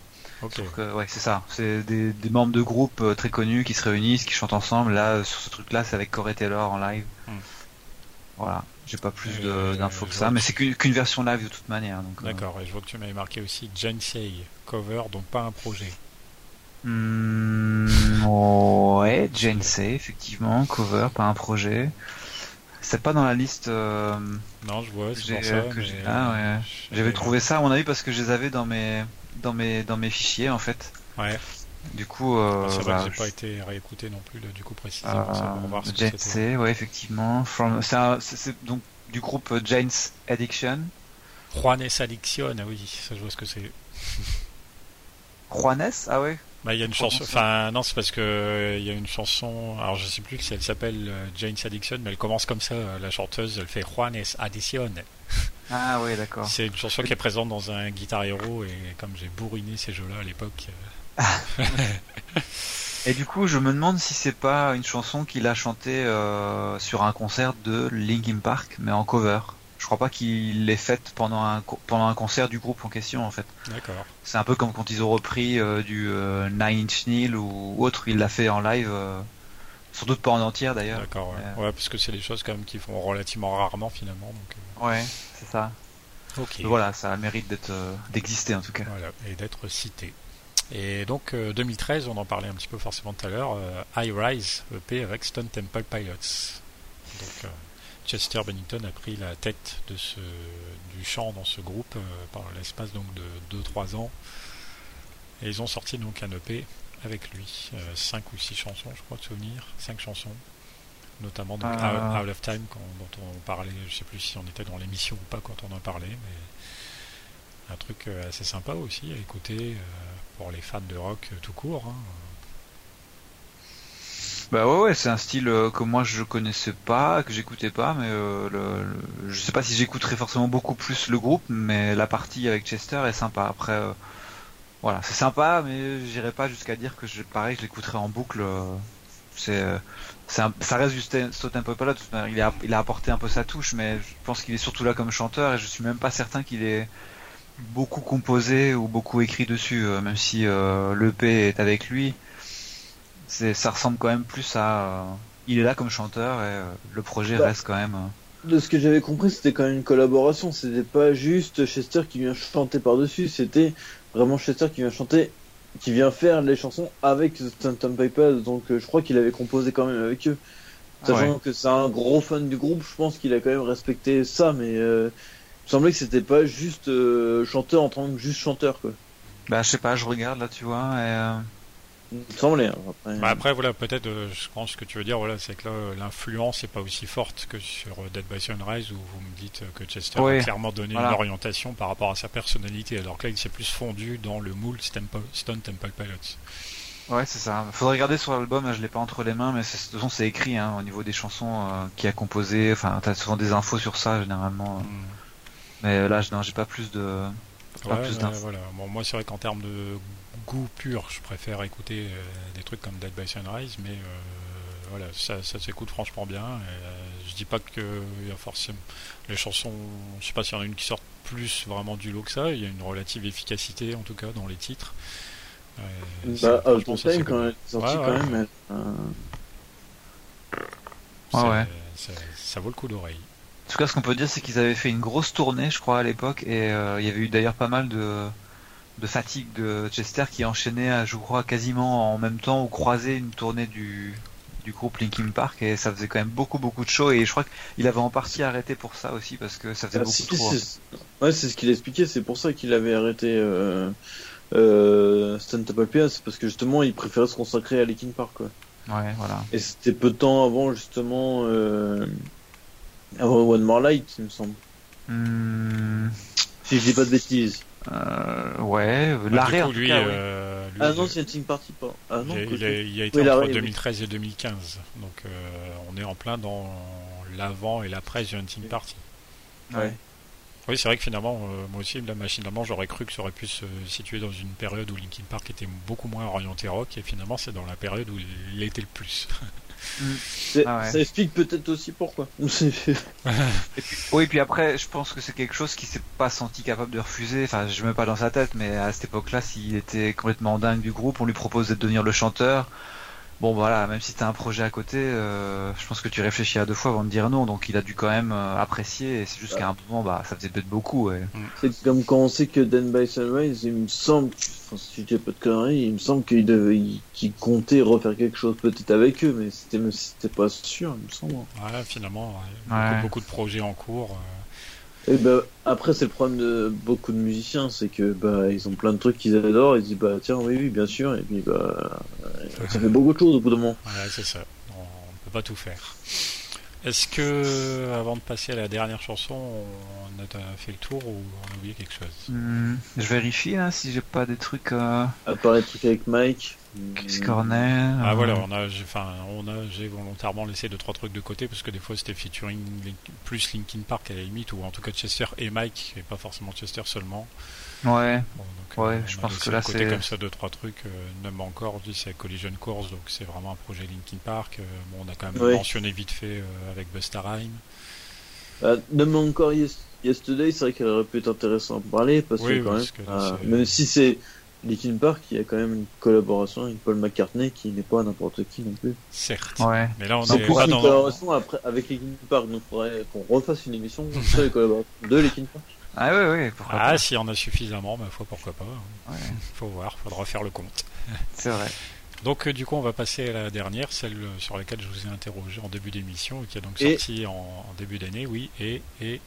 Ok. ouais, c'est ça. C'est des, des, membres de groupe très connus qui se réunissent, qui chantent ensemble. Là, sur ce truc-là, c'est avec Corey Taylor en live. Hmm. Voilà, j'ai pas plus euh, d'infos que ça, mais c'est qu'une version live de toute manière. Euh. D'accord, et je vois que tu m'avais marqué aussi Jensei cover, donc pas un projet. Mmh, ouais, Jensei, effectivement, cover, pas un projet. C'est pas dans la liste. Euh, non, je vois, c'est pour ça. Que ouais. J'avais trouvé ça, à mon avis, parce que je les avais dans mes, dans mes, dans mes fichiers, en fait. Ouais. Du coup, euh, c'est vrai bah, que j'ai pas été réécouté non plus, du coup précisément, pour voir ce que c'était. ouais, effectivement. C'est donc du groupe Jane's Addiction. Juanes Addiction, ah oui, ça je vois ce que c'est. Juanes, ah ouais. Bah il y a une chanson, enfin non c'est parce que il y a une chanson, alors je sais plus si elle s'appelle euh, Jane's Addiction, mais elle commence comme ça, la chanteuse, elle fait Juanes Addiction. Ah oui, d'accord. C'est une chanson qui est présente dans un Guitar Hero et comme j'ai bourriné ces jeux-là à l'époque, euh, Et du coup, je me demande si c'est pas une chanson qu'il a chantée euh, sur un concert de Linkin Park, mais en cover. Je crois pas qu'il l'ait faite pendant un pendant un concert du groupe en question en fait. D'accord. C'est un peu comme quand ils ont repris euh, du euh, Nine Inch Nails ou autre, il l'a fait en live, sans doute pas en entière d'ailleurs. D'accord. Ouais. parce que c'est des choses quand même qui font relativement rarement finalement. Donc, Ouais, c'est ça. Ok. voilà, ça a le mérite d'être d'exister en tout cas. Voilà, et d'être cité. Et donc 2013, euh, on en parlait un petit peu forcément tout à l'heure, euh, High Rise EP avec Stone Temple Pilots. Donc Chester Bennington a pris la tête de ce, du chant dans ce groupe par l'espace donc de 2-3 ans. Et ils ont sorti donc un EP avec lui, 5 ou 6 chansons je crois de souvenir, 5 chansons notamment donc ah. Out of Time dont on parlait, je sais plus si on était dans l'émission ou pas quand on en parlait, mais un truc euh, assez sympa aussi à écouter euh, pour les fans de rock euh, tout court. Hein. Bah ouais, ouais c'est un style que moi je connaissais pas, que j'écoutais pas, mais le, je sais pas si j'écouterais forcément beaucoup plus le groupe, mais la partie avec Chester est sympa. Après, voilà, c'est sympa, mais j'irai pas jusqu'à dire que je, pareil, je l'écouterai en boucle. c'est ça reste du Stone Temple Pilots. Il a, il a apporté un peu sa touche, mais je pense qu'il est surtout là comme chanteur et je suis même pas certain qu'il ait beaucoup composé ou beaucoup écrit dessus, euh, même si euh, l'EP est avec lui. C'est, ça ressemble quand même plus à. Euh, il est là comme chanteur et le projet bah, reste quand même. De ce que j'avais compris, c'était quand même une collaboration. C'était pas juste Chester qui vient chanter par-dessus, c'était vraiment Chester qui vient chanter qui vient faire les chansons avec Stanton Piper, donc je crois qu'il avait composé quand même avec eux. Sachant que c'est un gros fan du groupe, je pense qu'il a quand même respecté ça, mais euh, semblait que c'était pas juste euh, chanteur en tant que juste chanteur quoi. Bah je sais pas, je regarde là tu vois et semblait. Hein, après. Bah après, voilà, peut-être, euh, je pense que tu veux dire, voilà, c'est que là, l'influence n'est pas aussi forte que sur euh, Dead by Sunrise où vous me dites que Chester a clairement donné une orientation par rapport à sa personnalité, alors que là, il s'est plus fondu dans le moule Stone Temple Pilots. Ouais, c'est ça. Faudrait regarder sur l'album, je l'ai pas entre les mains, mais de toute façon, c'est écrit hein, au niveau des chansons euh, qui a composé. Enfin, t'as souvent des infos sur ça, généralement. Hmm. Mais là, non, j'ai pas plus de. Pas plus voilà. Bon, moi, c'est vrai qu'en termes de goût pur, je préfère écouter euh, des trucs comme Dead by Sunrise, mais euh, voilà, ça, ça s'écoute franchement bien. Euh, je dis pas que y a forcément les chansons, je sais pas s'il y en a une qui sort plus vraiment du lot que ça. Il y a une relative efficacité en tout cas dans les titres. bah, Out of Time quand sortie quand même. ouais. Ça, vaut le coup d'oreille. En tout cas, ce qu'on peut dire, c'est qu'ils avaient fait une grosse tournée, je crois, à l'époque, et il y avait eu d'ailleurs pas mal de, de fatigue de Chester qui enchaînait, je crois, quasiment en même temps ou croisé une tournée du, du groupe Linkin Park et ça faisait quand même beaucoup beaucoup de shows et je crois qu'il avait en partie arrêté pour ça aussi parce que ça faisait ah, beaucoup trop. Ouais, c'est ce qu'il expliquait, c'est pour ça qu'il avait arrêté euh, euh, Stand Up c'est parce que justement il préférait se consacrer à Linkin Park quoi. Ouais, voilà. Et c'était peu de temps avant justement euh, One More Light, il me semble. Hmm. Si je dis pas de bêtises. Euh, ouais, l'arrêt en tout cas, euh, ah non, c'est Team Party pas. Ah non, il, a, il, a, été entre 2013 et 2015. Donc euh, on est en plein dans l'avant et l'après du Hunting Party. Ouais. Oui, c'est vrai que finalement, euh, moi aussi, là, machinalement, j'aurais cru que ça aurait pu se situer dans une période où Linkin Park était beaucoup moins orienté rock, et finalement, c'est dans la période où il était le plus. Ah ça explique peut-être aussi pourquoi. et puis, oui, puis après, je pense que c'est quelque chose qui s'est pas senti capable de refuser. Enfin, je mets pas dans sa tête, mais à cette époque-là, s'il était complètement dingue du groupe, on lui proposait de devenir le chanteur. Bon voilà, même si t'as un projet à côté, euh, je pense que tu réfléchis à deux fois avant de dire non, donc il a dû quand même euh, apprécier, et c'est juste qu'à un moment, bah, ça faisait peut-être beaucoup. Mm. C'est comme quand on sait que Dan by Sunrise, il me semble, enfin, si je dis pas de conneries, il me semble qu'il devait, qu'il comptait refaire quelque chose peut-être avec eux, mais c'était, c'était pas sûr, il me semble. Ouais, finalement, Beaucoup, beaucoup, de projets en cours. Euh, et bah, après, c'est le problème de beaucoup de musiciens, c'est que bah ils ont plein de trucs qu'ils adorent, ils disent bah tiens oui oui bien sûr, et puis bah ça fait beaucoup de choses au bout de moment. Ouais, c'est ça. On, ne peut pas tout faire. Est-ce que, avant de passer à la dernière chanson, on a fait le tour ou on a oublié quelque chose? Hmm, Je vérifie là si j'ai pas des trucs. Euh... À part les trucs avec Mike. Chris Corner. Ah voilà, on a, enfin, on a, j'ai volontairement laissé deux trois trucs de côté parce que des fois c'était featuring plus Linkin Park à la limite ou en tout cas Chester et Mike et pas forcément Chester seulement. Ouais. ouais, je pense que là c'est comme ça deux trois trucs. Euh, même encore, c'est Collision Course, donc c'est vraiment un projet Linkin Park. Euh, bon, on a quand même mentionné vite fait euh, avec Busta Rhymes. Euh, même encore Yesterday, c'est vrai qu'elle aurait pu être intéressant à parler parce que quand même, même si c'est Linkin Park, il y a quand même une collaboration avec Paul McCartney qui n'est pas n'importe qui non plus. Certes. Ouais. Mais là, on est pas une collaboration après, avec Linkin Park, donc il faudrait qu'on refasse une émission sur les collaborations de Linkin Park. Ah oui, oui, pourquoi Ah, si on a suffisamment, ma foi, pourquoi pas. Hein. Ouais. Faut voir, faudra faire le compte. C'est vrai. Donc du coup on va passer à la dernière, celle sur laquelle je vous ai interrogé en début d'émission et qui a donc sorti en, début d'année, oui, et, et...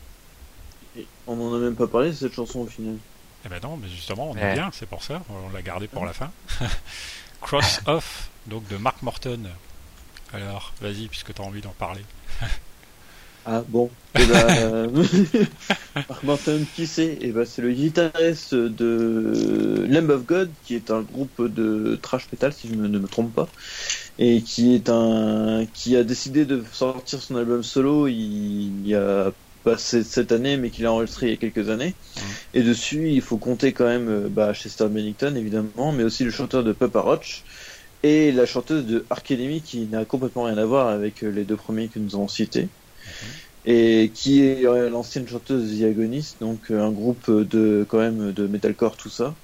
On n'en a même pas parlé de cette chanson au final. Eh ben non, mais justement on est bien, c'est pour ça, on l'a gardé pour la fin. Cross Off, donc de Mark Morton. Alors, vas-y, puisque tu as envie d'en parler. ah bon, eh ben, euh, Mark Morton, qui c'est? Eh ben, C'est le guitariste de Lamb of God, qui est un groupe de trash metal, si je ne me trompe pas, et qui est un qui a décidé de sortir son album solo il y a pas cette année, mais qu'il a enregistré il y a quelques années. Et dessus, il faut compter quand même euh, bah, Chester Bennington, évidemment, mais aussi le chanteur de Papa Roach et la chanteuse de Arcademy, qui n'a complètement rien à voir avec euh, les deux premiers que nous avons cités. Et qui est euh, l'ancienne chanteuse Diagonis, donc un groupe de quand même de metalcore tout ça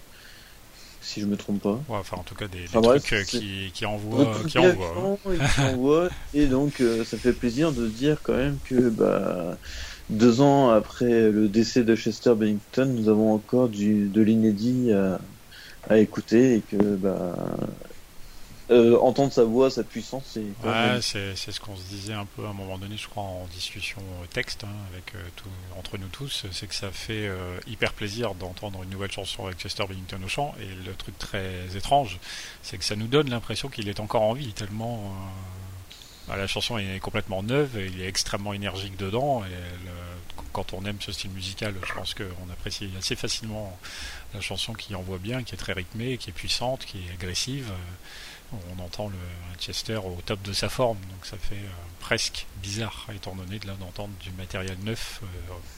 si je me trompe pas. enfin, en tout cas, des, trucs qui, qui, envoient. Qui envoient. et, donc, ça fait plaisir de dire quand même que bah, deux ans après le décès de Chester Bennington, nous avons encore du, de l'inédit à, écouter et que bah, euh, entendre sa voix, sa puissance, c'est. Ouais, c'est, ce qu'on se disait un peu à un moment donné, je crois, en discussion euh, texte hein, avec euh, tout, entre nous tous, c'est que ça fait hyper plaisir d'entendre une nouvelle chanson avec Chester Bennington au chant. Et le truc très étrange, c'est que ça nous donne l'impression qu'il est encore en vie, tellement la chanson est complètement neuve, et il est extrêmement énergique dedans, et quand on aime ce style musical, je pense qu'on apprécie assez facilement la chanson qui envoie bien, qui est très rythmée, qui est puissante, qui est agressive. On entend le Chester au top de sa forme, donc ça fait euh, presque bizarre, étant donné de là d'entendre du matériel neuf euh,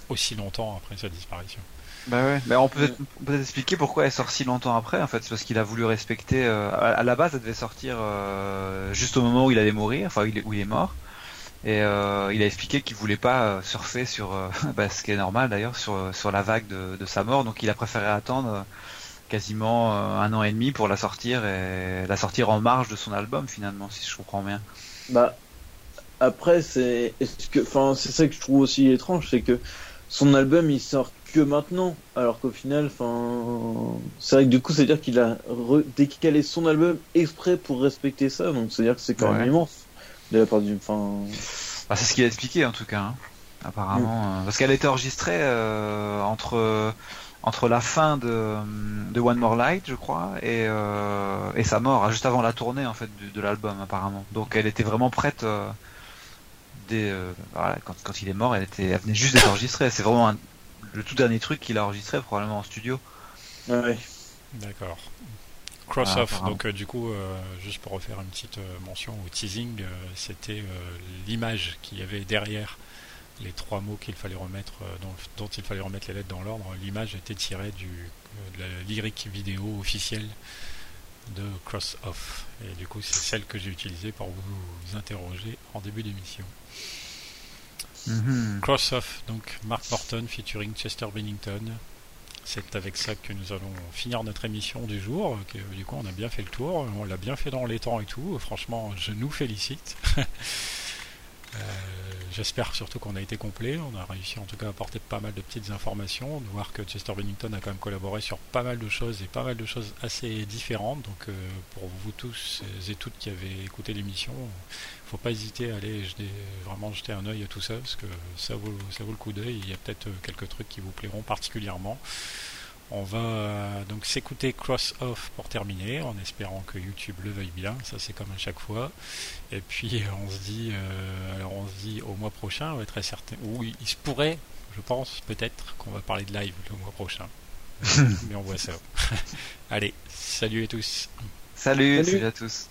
aussi longtemps après sa disparition. Bah ouais, bah on peut peut expliquer pourquoi elle sort si longtemps après. En fait, c'est parce qu'il a voulu respecter. Euh, à, la base, elle devait sortir euh, juste au moment où il allait mourir, enfin où il est, mort. Et euh, il a expliqué qu'il voulait pas surfer sur, bah, ce qui est normal d'ailleurs, sur sur la vague de, de, sa mort. Donc il a préféré attendre quasiment un an et demi pour la sortir et la sortir en marge de son album finalement, si je comprends bien. Bah après c'est, que, enfin c'est ça que je trouve aussi étrange, c'est que son album il sort que maintenant, alors qu'au final, enfin, c'est vrai que du coup, c'est à dire qu'il a décalé son album exprès pour respecter ça, donc c'est à dire que c'est quand même immense de la part du, enfin. Bah, c'est ce qu'il a expliqué en tout cas, hein. apparemment, mm. euh, parce qu'elle a été enregistrée euh, entre entre la fin de, de, One More Light, je crois, et, euh, et sa mort, juste avant la tournée en fait de, l'album apparemment. Donc elle était vraiment prête. Dès, voilà, quand, quand, il est mort, elle était, elle venait juste d'être enregistrée. C'est vraiment un, le tout dernier truc qu'il a enregistré probablement en studio. Ouais. D'accord. Cross-off, donc euh, du coup, euh, juste pour refaire une petite euh, mention au teasing, c'était l'image qu'il y avait derrière les trois mots qu'il fallait remettre, dont, il fallait remettre les lettres dans l'ordre. L'image était tirée du, de la lyrique vidéo officielle de Cross-off. Et du coup, c'est celle que j'ai utilisée pour vous interroger en début d'émission. Mhm. Cross-off, donc Mark Morton featuring Chester Bennington. C'est avec ça que nous allons finir notre émission du jour. du coup, on a bien fait le tour. On l'a bien fait dans les temps et tout. Franchement, je nous félicite. Euh, j'espère surtout qu'on a été complet. On a réussi en tout cas à apporter pas mal de petites informations. De voir que Chester Bennington a quand même collaboré sur pas mal de choses et pas mal de choses assez différentes. Donc, euh, pour vous tous et toutes qui avez écouté l'émission, faut pas hésiter à aller vraiment jeter un œil à tout ça parce que ça vaut, ça vaut le coup d'œil. Il y a peut-être euh, quelques trucs qui vous plairont particulièrement. On va euh, donc s'écouter Cross Off pour terminer, en espérant que YouTube le veuille bien. Ça c'est comme à chaque fois. Et puis on se dit, euh, alors on se dit au mois prochain, on va être très certain. Ou il se pourrait, je pense peut-être qu'on va parler de live le mois prochain. Mais on voit ça. Allez, salut à tous. salut, salut à tous.